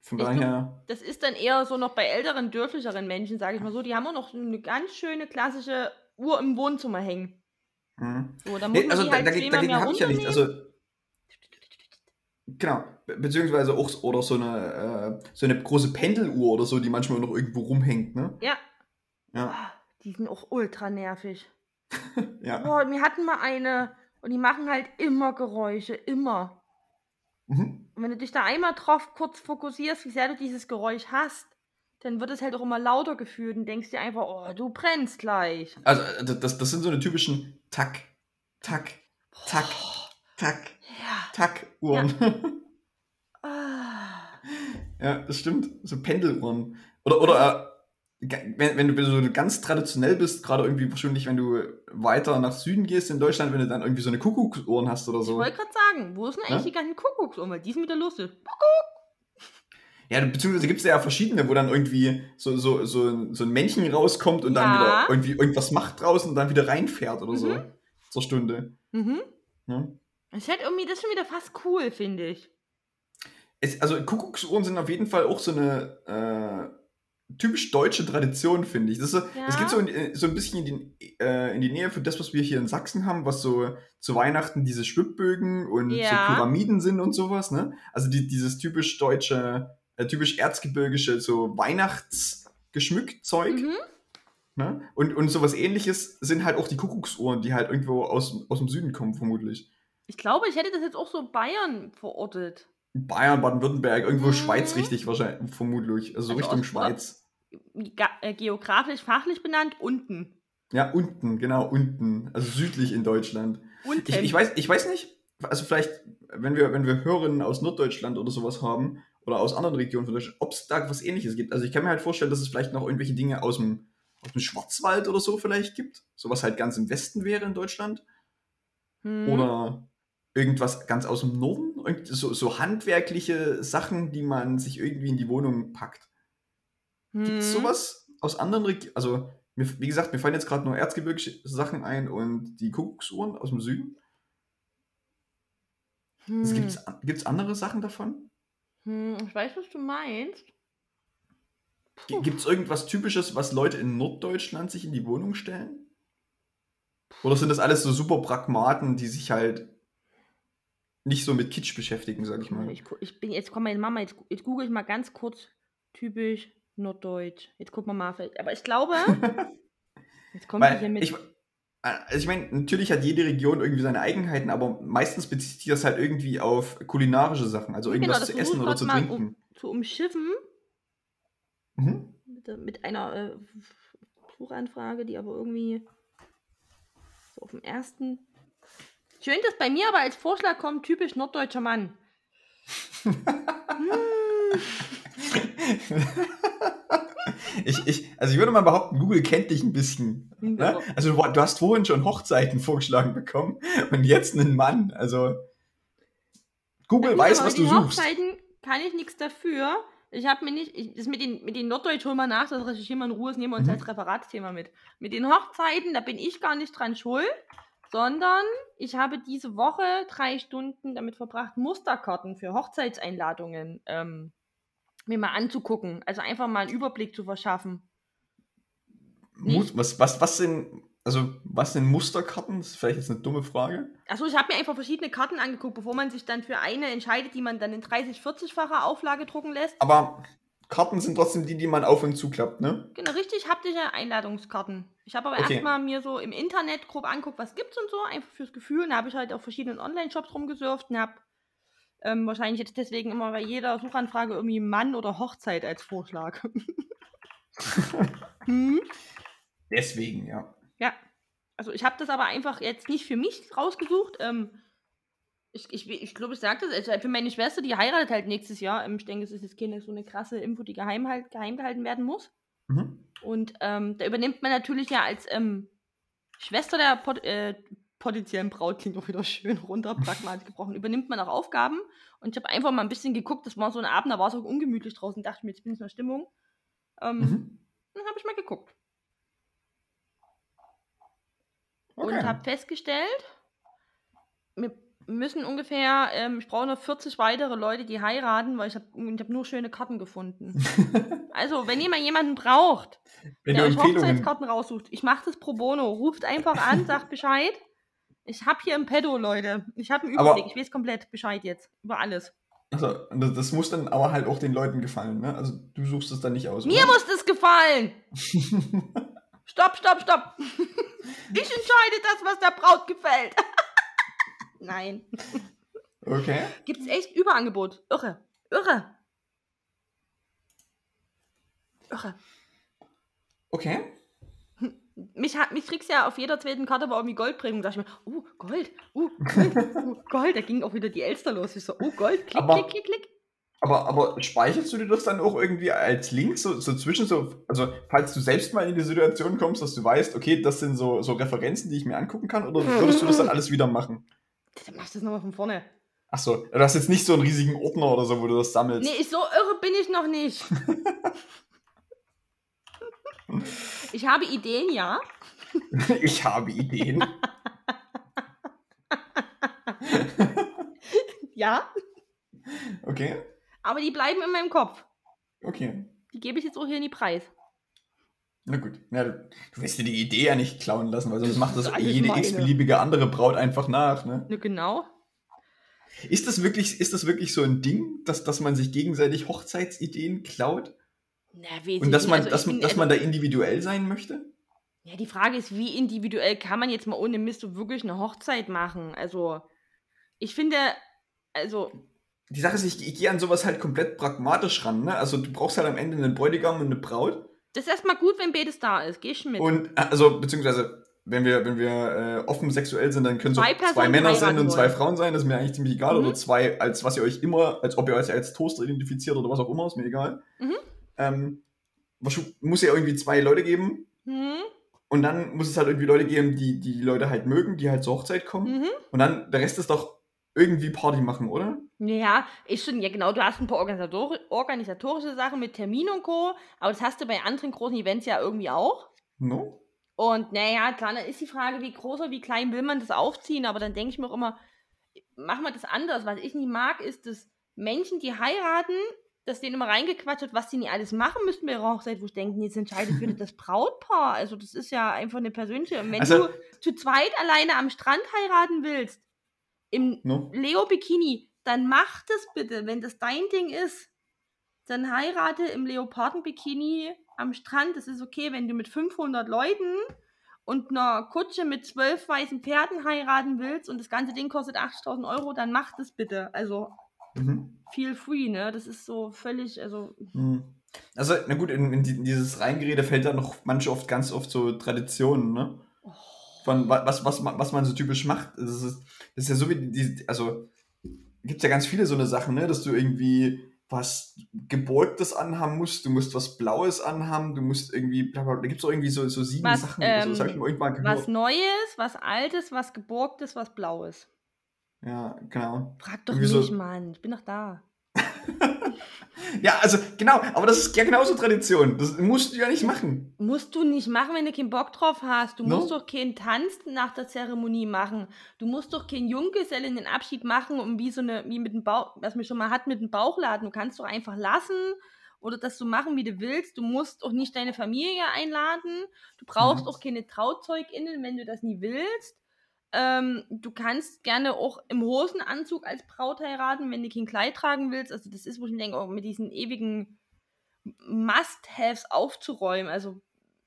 Von Ich daher. Das ist dann eher so noch bei älteren, dörflicheren Menschen, sage ich mal so. Die haben auch noch eine ganz schöne klassische Uhr im Wohnzimmer hängen. Hm. So, da muss Nee, man also die da, halt dagegen, habe ich ja nichts. runternehmen. Also, genau. Be beziehungsweise auch oder so eine, äh, so eine große Pendeluhr oder so, die manchmal noch irgendwo rumhängt, ne? Ja. Ja. Ah, Die sind auch ultra nervig. [laughs] Ja. Boah, wir hatten mal eine und die machen halt immer Geräusche, immer. Mhm. Und wenn du dich da einmal drauf kurz fokussierst, wie sehr du dieses Geräusch hast, dann wird es halt auch immer lauter gefühlt und denkst dir einfach, oh, du brennst gleich. Also, äh, das, das sind so eine typischen Tack, Tack, Tack, Tack, Ja. Tack Uhren. [laughs] Ah. Ja, das stimmt. So Pendeluhren. Oder, oder äh, wenn, wenn du so ganz traditionell bist, gerade irgendwie wahrscheinlich, wenn du weiter nach Süden gehst in Deutschland, wenn du dann irgendwie so eine Kuckucksuhren hast oder Ich so. wollte gerade sagen, wo ist denn eigentlich Ja? die ganzen Kuckucksuhren? Weil die sind wieder lustig. Ja, beziehungsweise gibt es ja verschiedene, wo dann irgendwie so, so, so, so ein Männchen rauskommt und dann Ja. wieder irgendwie irgendwas macht draußen und dann wieder reinfährt oder so. Mhm. Zur Stunde. Mhm. Ja. Das ist halt irgendwie, das ist schon wieder fast cool, finde ich. Es, also Kuckucksuhren sind auf jeden Fall auch so eine äh, typisch deutsche Tradition, finde ich. Das, so- Ja. das geht so, in, so ein bisschen in die, äh, in die Nähe von das, was wir hier in Sachsen haben, was so zu Weihnachten diese Schwibbögen und Ja. so Pyramiden sind und sowas. Ne? Also die, dieses typisch deutsche, äh, typisch erzgebirgische, so Weihnachtsgeschmückt Zeug. Mhm. Ne? Und, und sowas ähnliches sind halt auch die Kuckucksuhren, die halt irgendwo aus, aus dem Süden kommen, vermutlich. Ich glaube, ich hätte das jetzt auch so Bayern verortet. Bayern, Baden-Württemberg, irgendwo Mhm. Schweiz richtig wahrscheinlich, vermutlich. Also, so Also Richtung Ost- Schweiz. Äh, geografisch, fachlich benannt, unten. Ja, unten, genau, unten. Also südlich in Deutschland. Unten. Ich, ich, weiß, ich weiß nicht, also vielleicht, wenn wir, wenn wir Hörerinnen aus Norddeutschland oder sowas haben, oder aus anderen Regionen von Deutschland, ob es da was ähnliches gibt. Also ich kann mir halt vorstellen, dass es vielleicht noch irgendwelche Dinge aus dem, aus dem Schwarzwald oder so vielleicht gibt. Sowas halt ganz im Westen wäre in Deutschland. Hm. Oder irgendwas ganz aus dem Norden. So, so handwerkliche Sachen, die man sich irgendwie in die Wohnung packt. Gibt es Hm. sowas aus anderen Regionen? Also, mir, wie gesagt, mir fallen jetzt gerade nur erzgebirgische Sachen ein und die Kuckucksuhren aus dem Süden. Hm. Also, Gibt es andere Sachen davon? Hm, ich weiß, was du meinst. Gibt es irgendwas Typisches, was Leute in Norddeutschland sich in die Wohnung stellen? Oder sind das alles so super Pragmaten, die sich halt nicht so mit Kitsch beschäftigen, sag ich mal? Ich, ich bin, jetzt kommt meine Mama, jetzt, jetzt google ich mal ganz kurz typisch Norddeutsch. Jetzt gucken wir mal. Aber ich glaube, [laughs] jetzt kommt sie hier Weil mit. ich, also ich meine, natürlich hat jede Region irgendwie seine Eigenheiten, aber meistens bezieht sich das halt irgendwie auf kulinarische Sachen, also irgendwas Genau, zu essen oder zu trinken. Um, zu umschiffen Mhm. mit, der- mit einer äh, Suchanfrage, die aber irgendwie so auf dem ersten. Schön, dass bei mir aber als Vorschlag kommt, typisch norddeutscher Mann. [laughs] [laughs] ich, ich, also ich würde mal behaupten, Google kennt dich ein bisschen. Hm, Ne? Also du, du hast vorhin schon Hochzeiten vorgeschlagen bekommen und jetzt einen Mann. Also Google weiß, was mit du den suchst. Hochzeiten kann ich nichts dafür. Ich habe mir nicht, ich, das mit den, mit den Norddeutsch holen wir nach, das recherchieren wir in Ruhe, das nehmen wir uns Mhm. als Referatsthema mit. Mit den Hochzeiten, da bin ich gar nicht dran schuld, sondern ich habe diese Woche drei Stunden damit verbracht, Musterkarten für Hochzeitseinladungen ähm, mir mal anzugucken. Also einfach mal einen Überblick zu verschaffen. Mus- Was, was, was sind, also was sind Musterkarten? Das ist vielleicht jetzt eine dumme Frage. Achso, ich habe mir einfach verschiedene Karten angeguckt, bevor man sich dann für eine entscheidet, die man dann in 30-, 40-facher Auflage drucken lässt. Aber Karten sind trotzdem die, die man auf und zuklappt, ne? Genau, richtig haptische Einladungskarten. Ich habe aber Okay. erstmal mir so im Internet grob anguckt, was gibt's und so, einfach fürs Gefühl. Und da habe ich halt auf verschiedenen Online-Shops rumgesurft und habe ähm, wahrscheinlich jetzt deswegen immer bei jeder Suchanfrage irgendwie Mann oder Hochzeit als Vorschlag. [laughs] hm? Deswegen, ja. Ja. Also ich habe das aber einfach jetzt nicht für mich rausgesucht. Ähm, ich ich, ich glaube, ich sagte es, also für meine Schwester, die heiratet halt nächstes Jahr. Ähm, ich denke, es ist jetzt keine so eine krasse Info, die geheim, halt, geheim gehalten werden muss. Mhm. Und ähm, da übernimmt man natürlich ja als ähm, Schwester der pot äh, potenziellen Braut, klingt auch [laughs] wieder schön runter, pragmatisch gebrochen, übernimmt man auch Aufgaben. Und ich habe einfach mal ein bisschen geguckt, das war so ein Abend, da war es auch ungemütlich draußen, dachte mir, jetzt bin ich in der Stimmung. Ähm, Mhm. Dann habe ich mal geguckt. Okay. Und habe festgestellt, mir, müssen ungefähr, ähm, ich brauche noch 40 weitere Leute, die heiraten, weil ich habe ich hab nur schöne Karten gefunden. [laughs] also, wenn jemand jemanden braucht, Wenn der euch. Hochzeitskarten raussucht, ich mache das pro bono. Ruft einfach an, sagt Bescheid. Ich habe hier ein Pedo, Leute. Ich habe einen Aber- Überblick. Ich weiß komplett Bescheid jetzt. Über alles. Also, das, das muss dann aber halt auch den Leuten gefallen, ne? Also, du suchst es dann nicht aus. Mir oder? muss das gefallen. [laughs] stopp, stopp, stopp. [laughs] Ich entscheide das, was der Braut gefällt. [laughs] Nein. Okay. Gibt's echt Überangebot. Irre. Irre. Irre. Okay. Mich, hat, mich kriegst ja auf jeder zweiten Karte aber irgendwie Goldprägung. Da dachte ich mir, oh, Gold, oh, Gold, oh, Gold. Da ging auch wieder die Elster los. Ich so, oh, Gold, klick, Aber- klick, klick, klick. Aber, aber speicherst du dir das dann auch irgendwie als Link so, so zwischen so, also falls du selbst mal in die Situation kommst, dass du weißt, okay, das sind so, so Referenzen, die ich mir angucken kann, oder würdest du das dann alles wieder machen? Dann machst du das nochmal von vorne. Achso, du hast jetzt nicht so einen riesigen Ordner oder so, wo du das sammelst. Nee, ich, so irre bin ich noch nicht. [laughs] ich habe Ideen, ja. [laughs] Ich habe Ideen. [laughs] Ja, Okay, aber die bleiben in meinem Kopf. okay. Die gebe ich jetzt auch hier in die Preis. Na gut. Ja, du, du wirst dir die Idee ja nicht klauen lassen, weil sonst Das macht das alles jede x-beliebige andere Braut einfach nach, ne? Ne, genau. Ist das wirklich, ist das wirklich so ein Ding, dass, dass man sich gegenseitig Hochzeitsideen klaut? Na, Und ich dass man, Also, dass, bin- dass man da individuell sein möchte? Ja, die Frage ist, wie individuell kann man jetzt mal ohne Mist so wirklich eine Hochzeit machen? Also, ich finde, also, Die Sache ist, ich, ich gehe an sowas halt komplett pragmatisch ran, ne? Also du brauchst halt am Ende einen Bräutigam und eine Braut. das ist erstmal gut, wenn beides da ist. Geh ich mit. Und also, beziehungsweise, wenn wir, wenn wir äh, offen sexuell sind, dann können Zwei Personen, zwei Männer sein und zwei. Frauen sein, das ist mir eigentlich ziemlich egal. Mhm. Oder zwei, als was ihr euch immer, als ob ihr euch als Toaster identifiziert oder was auch immer, ist mir egal. Mhm. Ähm, muss ja irgendwie zwei Leute geben. Hm? Und dann muss es halt irgendwie Leute geben, die die Leute halt mögen, die halt zur Hochzeit kommen. Mhm. Und dann, der Rest ist doch irgendwie Party machen, oder? Ja, ist schon, ja genau, du hast ein paar Organisator organisatorische Sachen mit Termin und Co., aber das hast du bei anderen großen Events ja irgendwie auch. No? Und naja, klar, dann ist die Frage, wie groß oder wie klein will man das aufziehen, aber dann denke ich mir auch immer, machen wir das anders. Was ich nicht mag, ist, dass Menschen, die heiraten, dass denen immer reingequatscht wird, was die nicht alles machen müssten bei ihrer Hochzeit, wo ich denke, jetzt entscheidet wieder das Brautpaar. Also das ist ja einfach eine persönliche. Und wenn Also- du zu zweit alleine am Strand heiraten willst, im No? Leo-Bikini, dann mach das bitte. Wenn das dein Ding ist, dann heirate im Leoparden-Bikini am Strand. Das ist okay, wenn du mit 500 Leuten und einer Kutsche mit zwölf weißen Pferden heiraten willst und das ganze Ding kostet 80.000 Euro, dann mach das bitte. Also Mhm. feel free, ne? Das ist so völlig, also Mhm. Also, na gut, in, in, die- in dieses Reingerede fällt da noch manche oft ganz oft so Traditionen, ne? Von wa- was, was, man- was man so typisch macht. Das ist, das ist ja so wie die, also gibt es ja ganz viele so eine Sachen, ne? Dass du irgendwie was Geborgtes anhaben musst, du musst was Blaues anhaben, du musst irgendwie, bla bla, da gibt es auch irgendwie so, so sieben Was, Sachen oder so. Das ähm, habe ich mal irgendwann gehört. was Neues, was Altes, was Geborgtes, was Blaues. Ja, genau. Frag doch Irgendwie mich, so- Mann. Ich bin doch da. [laughs] Ja, also genau, aber das ist ja genauso Tradition. Das musst du ja nicht machen. Musst du nicht machen, wenn du keinen Bock drauf hast. Du No. musst doch keinen Tanz nach der Zeremonie machen. Du musst doch keinen Junggesellen den Abschied machen, um wie so eine, wie mit dem Bauch, was man schon mal hat mit dem Bauchladen. Du kannst doch einfach lassen oder das so machen, wie du willst. Du musst auch nicht deine Familie einladen. Du brauchst Mhm. auch keine TrauzzeugInnen, wenn du das nie willst. Ähm, du kannst gerne auch im Hosenanzug als Braut heiraten, wenn du kein Kleid tragen willst. Also das ist, wo ich mir denke, auch mit diesen ewigen Must-Haves aufzuräumen. Also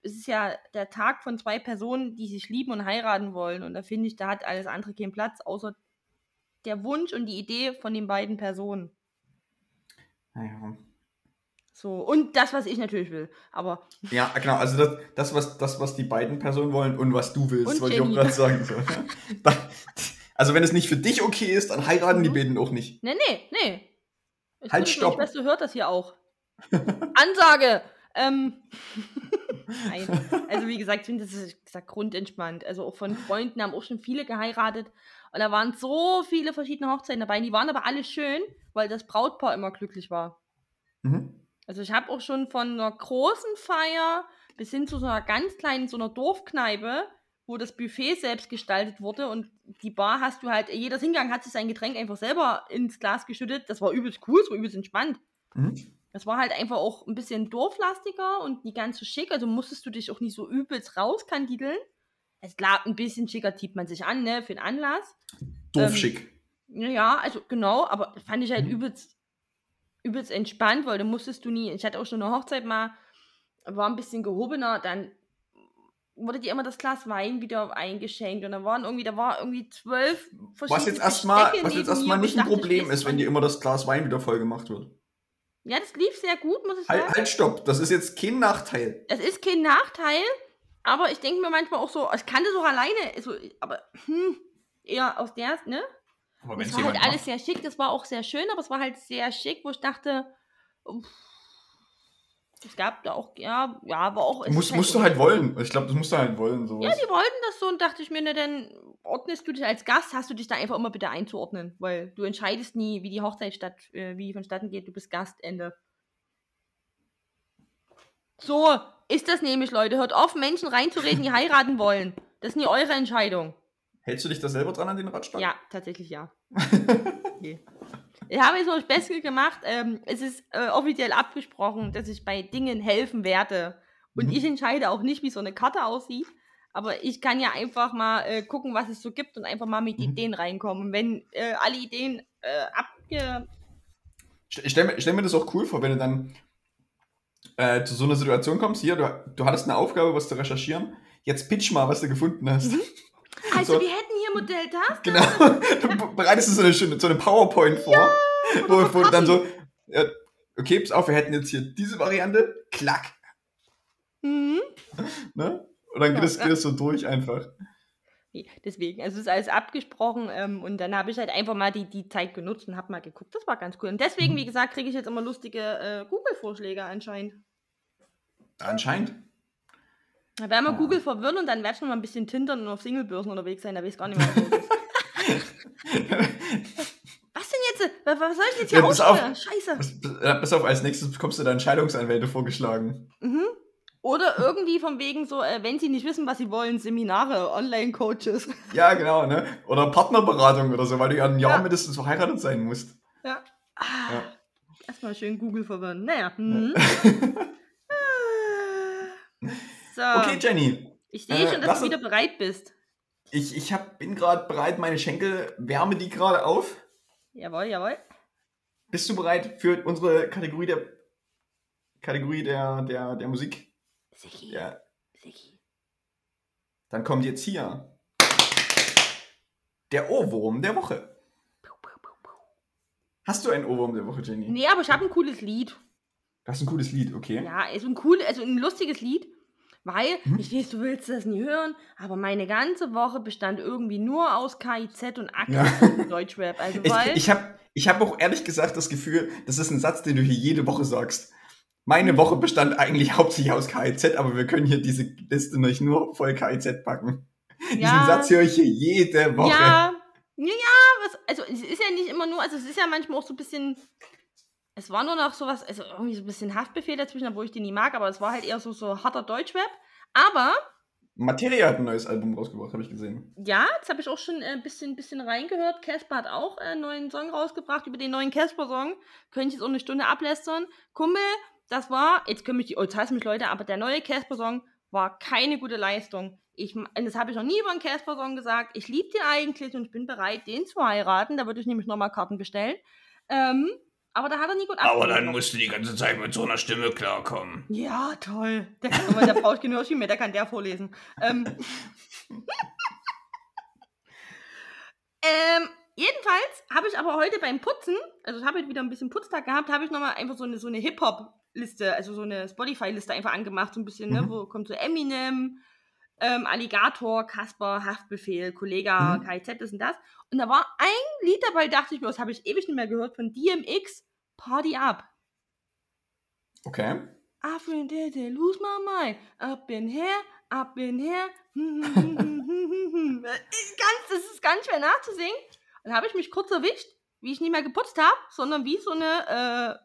es ist ja der Tag von zwei Personen, die sich lieben und heiraten wollen. Und da finde ich, da hat alles andere keinen Platz, außer der Wunsch und die Idee von den beiden Personen. Naja. So, und das, was ich natürlich will. Aber Ja, genau. Also das, das, was, das, was die beiden Personen wollen und was du willst, wollte ich auch gerade sagen. So. [laughs] Also wenn es nicht für dich okay ist, dann heiraten die Mhm. beiden auch nicht. nee, nee, nee. Ich Halt, stopp. Schwester hört das hier auch. [laughs] Ansage! Ähm, [laughs] Nein. Also wie gesagt, ich finde das ist gesagt, grundentspannt. Also auch von Freunden haben auch schon viele geheiratet. Und da waren so viele verschiedene Hochzeiten dabei. Die waren aber alle schön, weil das Brautpaar immer glücklich war. Mhm. Also ich habe auch schon von einer großen Feier bis hin zu so einer ganz kleinen, so einer Dorfkneipe, wo das Buffet selbst gestaltet wurde und die Bar hast du halt, jeder Hingang hat sich sein Getränk einfach selber ins Glas geschüttet. Das war übelst cool, das war übelst entspannt. Mhm. Das war halt einfach auch ein bisschen dorflastiger und nicht ganz so schick, also musstest du dich auch nicht so übelst rauskandideln. Es klar, ein bisschen schicker zieht man sich an, ne, für den Anlass. Doof Ähm, schick. Ja, also genau, aber fand ich halt Mhm. übelst, übelst entspannt, weil da musstest du nie, ich hatte auch schon eine Hochzeit mal, war ein bisschen gehobener, dann wurde dir immer das Glas Wein wieder eingeschenkt und da waren irgendwie, da war irgendwie zwölf verschiedene Was jetzt erstmal was jetzt erstmal nicht ich ein Problem ist, wenn dir immer das Glas Wein wieder voll gemacht wird. Ja, das lief sehr gut, muss ich sagen. Halt, halt, stopp. Das ist jetzt kein Nachteil. Das ist kein Nachteil, aber ich denke mir manchmal auch so, ich kann das auch alleine, so, aber hm, eher aus der, ne? Aber es war halt alles sehr schick, das war auch sehr schön, aber es war halt sehr schick, wo ich dachte, uff, es gab da auch, ja, ja, aber auch. es musst, ist musst du halt wollen. Ich glaube, das musst du halt wollen. Sowas. Ja, die wollten das so und dachte ich mir, ne, dann ordnest du dich als Gast, hast du dich da einfach immer bitte einzuordnen, weil du entscheidest nie, wie die Hochzeit statt, äh, wie die vonstatten geht, du bist Gast, Ende. So ist das nämlich, Leute. Hört auf, Menschen reinzureden, die heiraten wollen. Das ist nie eure Entscheidung. Hältst du dich da selber dran an den Radstand? Ja, tatsächlich ja. [laughs] okay. Ich habe jetzt noch das Beste gemacht. Ähm, es ist äh, offiziell abgesprochen, dass ich bei Dingen helfen werde. Und Mhm. ich entscheide auch nicht, wie so eine Karte aussieht. Aber ich kann ja einfach mal äh, gucken, was es so gibt und einfach mal mit Mhm. Ideen reinkommen. Und wenn äh, alle Ideen äh, abge... Ich stelle mir, stell mir das auch cool vor, wenn du dann äh, zu so einer Situation kommst. Hier, du, du hattest eine Aufgabe, was zu recherchieren. Jetzt pitch mal, was du gefunden hast. Also, So. wir hätten hier Modell das. Genau. [laughs] Du bereitest so eine, schöne- so eine PowerPoint vor, wo, wo du dann so, ja, okay, pass auf, wir hätten jetzt hier diese Variante, klack. Mhm. [laughs] Ne? Und dann geht Ja, es ja. geht es so durch einfach. Deswegen, also es ist alles abgesprochen ähm, und dann habe ich halt einfach mal die, die Zeit genutzt und habe mal geguckt. Das war ganz cool. Und deswegen, Mhm. wie gesagt, kriege ich jetzt immer lustige äh, Google-Vorschläge anscheinend. Anscheinend. Da werden wir Ja. Google verwirren und dann werde ich noch mal ein bisschen tindern und auf Singlebörsen unterwegs sein. Da weiß ich gar nicht mehr, was [laughs] denn jetzt? Was, soll ich jetzt hier Ja, ausführen? Scheiße. Pass, pass auf, als nächstes bekommst du da Entscheidungsanwälte vorgeschlagen. Mhm. Oder irgendwie von wegen so, äh, wenn sie nicht wissen, was sie wollen, Seminare, Online-Coaches. Ja, genau, ne? Oder Partnerberatung oder so, weil du ja ein Jahr Ja. mindestens verheiratet sein musst. Ja. Ah, Ja. Erstmal schön Google verwirren. Naja. Mhm. [laughs] so. Okay, Jenny. ich sehe äh, schon, dass lass du wieder bereit bist. Ich, ich hab, bin gerade bereit, meine Schenkel wärme die gerade auf. Jawohl, jawohl. Bist du bereit für unsere Kategorie der Kategorie der, der, der Musik? Siki, Ja. Siki. Dann kommt jetzt hier der Ohrwurm der Woche. Hast du einen Ohrwurm der Woche, Jenny? Nee, aber ich habe ein cooles Lied. Das ist ein cooles Lied, okay. Ja, also ein cool, also ein lustiges Lied, weil, Mhm. ich weiß, du willst das nie hören, aber meine ganze Woche bestand irgendwie nur aus KIZ und Axel Ja. und Deutschrap. Also Ich, weil, ich habe ich hab auch ehrlich gesagt das Gefühl, das ist ein Satz, den du hier jede Woche sagst. Meine Woche bestand eigentlich hauptsächlich aus KIZ, aber wir können hier diese Liste nicht nur voll KIZ packen. Diesen Ja. Satz höre ich hier jede Woche. ja, ja, was, also es ist ja nicht immer nur, also es ist ja manchmal auch so ein bisschen, es war nur noch sowas, also irgendwie so ein bisschen Haftbefehl dazwischen, obwohl ich den nie mag, aber es war halt eher so, so harter Deutschrap. Aber Materia hat ein neues Album rausgebracht, habe ich gesehen. Ja, jetzt habe ich auch schon ein äh, bisschen, bisschen reingehört. Casper hat auch einen neuen Song rausgebracht. Über den neuen Casper-Song könnte ich jetzt auch eine Stunde ablästern. Kumpel, das war, jetzt können mich die, oh, jetzt hassen mich Leute, aber der neue Casper-Song war keine gute Leistung. Ich, das habe ich noch nie über einen Casper-Song gesagt. Ich liebe den eigentlich und ich bin bereit, den zu heiraten. Da würde ich nämlich nochmal Karten bestellen. Ähm, aber da hat er nie gut abgeliefert. musst du die ganze Zeit mit so einer Stimme klarkommen. Ja, toll. Der, kann, [laughs] aber der braucht kein Hörspiel mehr, der kann der vorlesen. Ähm, [laughs] ähm, jedenfalls habe ich aber heute beim Putzen, also ich habe heute wieder ein bisschen Putztag gehabt, habe ich nochmal einfach so eine, so eine Hip-Hop-Liste, also so eine Spotify-Liste einfach angemacht, so ein bisschen, ne, Mhm. wo kommt so Eminem, ähm, Alligator, Kasper, Haftbefehl, Kollega, Mhm. KIZ, das und das. Und da war ein Lied dabei, dachte ich mir, das habe ich ewig nicht mehr gehört, von DMX, Party Up. Okay. I think that I lose my mind. Up in here, up in here. [laughs] Ganz, das ist ganz schwer nachzusingen. Dann habe ich mich kurz erwischt, wie ich nicht mehr geputzt habe, sondern wie so eine äh,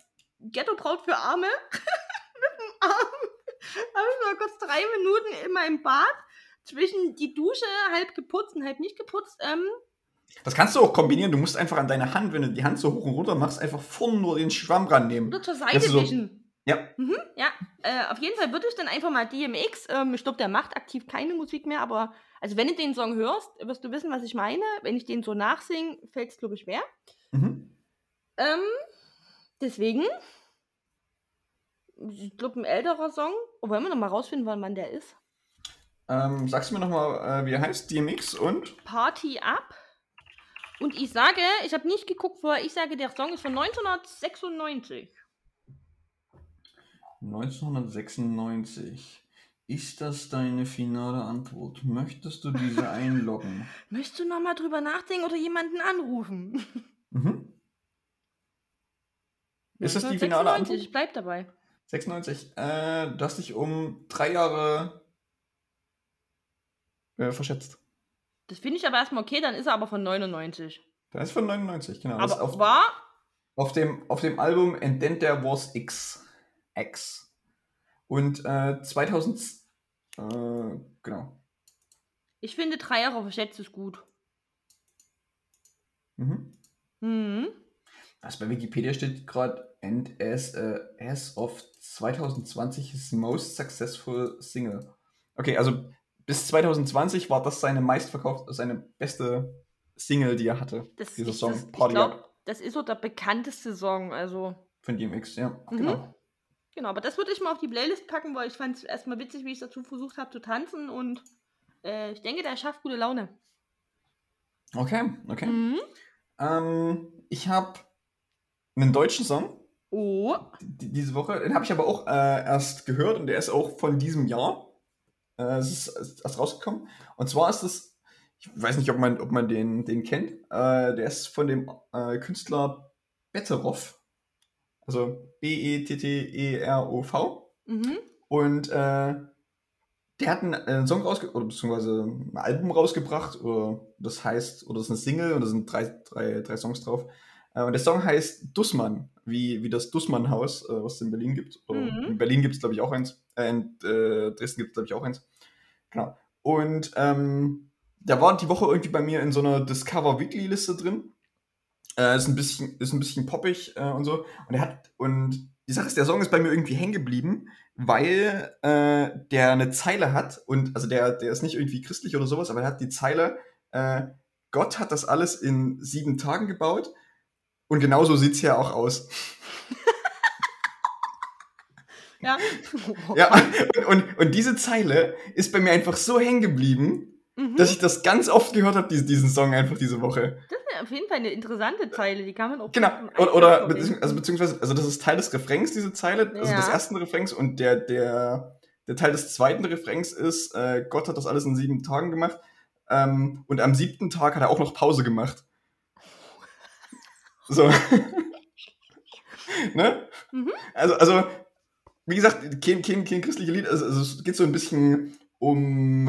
Ghetto-Braut für Arme. [laughs] Mit dem Arm. [laughs] habe ich mal kurz drei Minuten in meinem Bad zwischen die Dusche halb geputzt und halb nicht geputzt. Ähm, Das kannst du auch kombinieren. Du musst einfach an deine Hand, wenn du die Hand so hoch und runter machst, einfach vorne nur den Schwamm rannehmen. oder zur Seite so- wischen. Ja. Mhm, ja, äh, auf jeden Fall würde ich dann einfach mal DMX, ähm, ich glaube, der macht aktiv keine Musik mehr, aber also wenn du den Song hörst, wirst du wissen, was ich meine. Wenn ich den so nachsing, fällt es, glaube ich, schwer. Mhm. Ähm, deswegen, ich glaube, ein älterer Song. Oh, wollen wir noch mal rausfinden, wann man der ist? Ähm, sagst du mir nochmal, äh, wie er heißt? DMX und? Party Up. Und ich sage, ich habe nicht geguckt vorher, ich sage, der Song ist von 1996. 1996. Ist das deine finale Antwort? Möchtest du diese [laughs] einloggen? Möchtest du noch mal drüber nachdenken oder jemanden anrufen? [laughs] mhm. Ist das die finale 1996, Antwort? Ich bleib dabei. 96. Äh, du hast dich um drei Jahre äh, verschätzt. Das finde ich aber erstmal okay, dann ist er aber von 99. Das ist von 99, genau. Aber auf, war auf, dem, auf dem Album And Then There Was X. X. Und äh, 2000. Äh, genau. Ich finde drei Jahre verschätzt ist gut. Mhm. Mhm. Also bei Wikipedia steht gerade, and as, äh, as of 2020 his most successful single. Okay, also bis 2020 war das seine meistverkaufte, seine beste Single, die er hatte. Das, Dieser Song das, ich Party glaube, Up das ist so der bekannteste Song. Also, von DMX, ja. Mhm. Genau. genau, aber das würde ich mal auf die Playlist packen, weil ich fand es erstmal witzig, wie ich dazu versucht habe zu tanzen und äh, ich denke, der schafft gute Laune. Okay, okay. Mhm. Ähm, ich habe einen deutschen Song Oh. die, diese Woche. Den habe ich aber auch äh, erst gehört und der ist auch von diesem Jahr. Äh, es ist, ist erst rausgekommen. Und zwar ist es, ich weiß nicht, ob man, ob man den, den kennt. Äh, der ist von dem äh, Künstler Betteroff. Also B-E-T-T-E-R-O-V. Mhm. Und äh, der hat einen, einen Song rausgebracht, oder beziehungsweise ein Album rausgebracht, oder das heißt, oder das ist eine Single, und da sind drei, drei, drei Songs drauf. Äh, und der Song heißt Dussmann, wie, wie das Dussmann-Haus, äh, was es in Berlin gibt. Mhm. In Berlin gibt es, glaube ich, auch eins. Äh, in äh, Dresden gibt es, glaube ich, auch eins. Genau. Und ähm, der war die Woche irgendwie bei mir in so einer Discover Weekly-Liste drin. Äh, ist ein bisschen, ist ein bisschen poppig äh, und so. Und er hat, und die Sache ist, der Song ist bei mir irgendwie hängen geblieben, weil äh, der eine Zeile hat und also der, der ist nicht irgendwie christlich oder sowas, aber er hat die Zeile, äh, Gott hat das alles in sieben Tagen gebaut und genauso sieht es ja auch aus. Ja. [laughs] Ja, und, und, und diese Zeile ist bei mir einfach so hängen geblieben, Mhm. dass ich das ganz oft gehört habe, diesen, diesen Song einfach diese Woche. Das ist auf jeden Fall eine interessante Zeile, die kann man auch. Genau. Oder, oder Einsatz bezieh- also beziehungsweise, also das ist Teil des Refrains, diese Zeile, also Ja. des ersten Refrains und der, der, der Teil des zweiten Refrains ist, äh, Gott hat das alles in sieben Tagen gemacht. Ähm, und am siebten Tag hat er auch noch Pause gemacht. [laughs] So. [laughs] ne? Mhm. Also, also, wie gesagt, kein, kein, kein christliches Lied, also, also es geht so ein bisschen um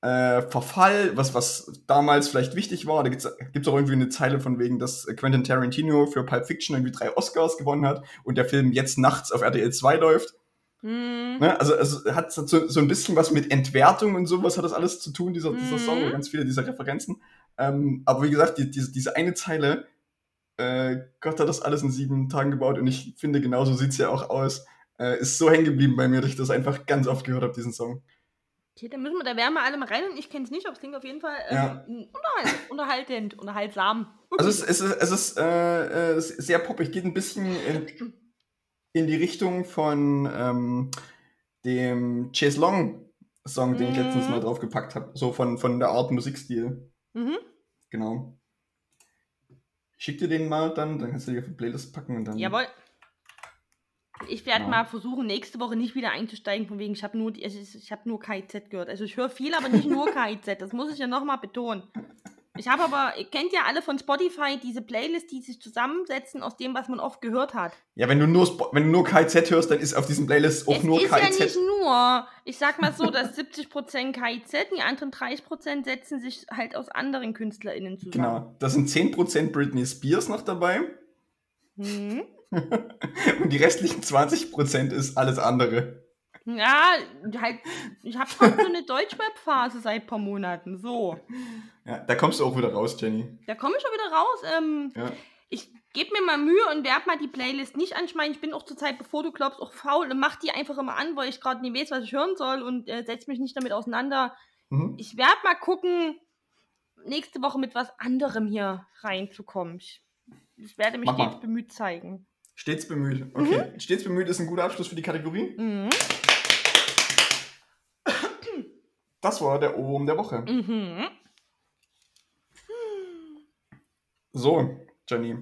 äh, Verfall, was, was damals vielleicht wichtig war. Da gibt es auch irgendwie eine Zeile von wegen, dass Quentin Tarantino für Pulp Fiction irgendwie drei Oscars gewonnen hat und der Film jetzt nachts auf RTL 2 läuft. Mhm. Ne? Also, also hat so, so ein bisschen was mit Entwertung und sowas hat das alles zu tun, dieser, dieser Mhm. Song, ganz viele dieser Referenzen. Ähm, aber wie gesagt, die, diese, diese eine Zeile, äh, Gott hat das alles in sieben Tagen gebaut und ich finde, genauso sieht es ja auch aus, äh, ist so hängen geblieben bei mir, dass ich das einfach ganz oft gehört habe, diesen Song. Okay, dann müssen wir, da werden wir alle mal rein und ich kenne es nicht, aber es klingt auf jeden Fall ähm, Ja. unterhalt, unterhaltend, unterhaltsam. Also es, es, ist- es ist äh, äh, sehr poppig, geht ein bisschen in, in die Richtung von ähm, dem Chase Long Song, den ich Mhm. letztens mal draufgepackt habe. So von, von der Art Musikstil. Mhm. Genau. Ich schick dir den mal dann, dann kannst du die auf die Playlist packen und dann. Jawohl. Ich werde Genau. mal versuchen, nächste Woche nicht wieder einzusteigen, von wegen, ich habe nur, ich, ich hab nur KIZ gehört. Also ich höre viel, aber nicht nur [laughs] KIZ. Das muss ich ja nochmal betonen. Ich habe aber, ihr kennt ja alle von Spotify diese Playlist, die sich zusammensetzen aus dem, was man oft gehört hat. Ja, wenn du nur Spo- wenn du nur KIZ hörst, dann ist auf diesen Playlists auch es nur ist ja nicht nur, ich sag mal so, dass 70% KIZ, die anderen 30% setzen sich halt aus anderen KünstlerInnen zusammen. genau. Da sind 10% Britney Spears noch dabei Mhm. [laughs] und die restlichen 20% ist alles andere. Ja, halt, ich habe gerade so eine Deutschweb-Phase seit ein paar Monaten. So. Ja, da kommst du auch wieder raus, Jenny. Da komme ich schon wieder raus. Ähm, Ja. Ich gebe mir mal Mühe und werde mal die Playlist nicht anschmeißen. Ich bin auch zurzeit, bevor du glaubst, auch faul und mach die einfach immer an, weil ich gerade nicht weiß, was ich hören soll und äh, setze mich nicht damit auseinander. Mhm. Ich werde mal gucken, nächste Woche mit was anderem hier reinzukommen. Ich, ich werde mich Mach mal. stets bemüht zeigen. Stets bemüht. Okay. Stets bemüht ist ein guter Abschluss für die Kategorie. Mhm. Das war der Ohrwurm der Woche. Mhm. So, Jenny.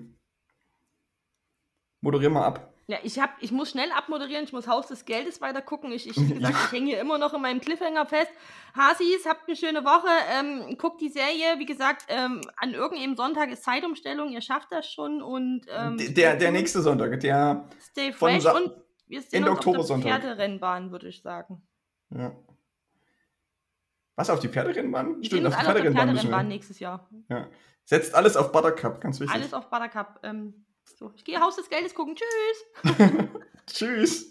Moderier mal ab. Ja, ich, hab, ich muss schnell abmoderieren, ich muss Haus des Geldes weiter gucken. Ich, ich, wie [laughs] gesagt, ich hänge hier immer noch in meinem Cliffhanger fest. Hasis, habt eine schöne Woche. Ähm, guckt die Serie. Wie gesagt, ähm, an irgendeinem Sonntag ist Zeitumstellung. Ihr schafft das schon. Und ähm, der, der nächste Sonntag, der. Stay von fresh. Sa- Und wir sehen Ende uns Oktober auf der. Pferderennbahn, würde ich sagen. Ja. Was, auf die Pferderennbahn? Wir alle auf müssen Pferderennbahn wir. nächstes Jahr. Ja. Setzt alles auf Buttercup, ganz wichtig. Alles auf Buttercup. Ähm, so, ich gehe Haus des Geldes gucken. Tschüss. [laughs] Tschüss.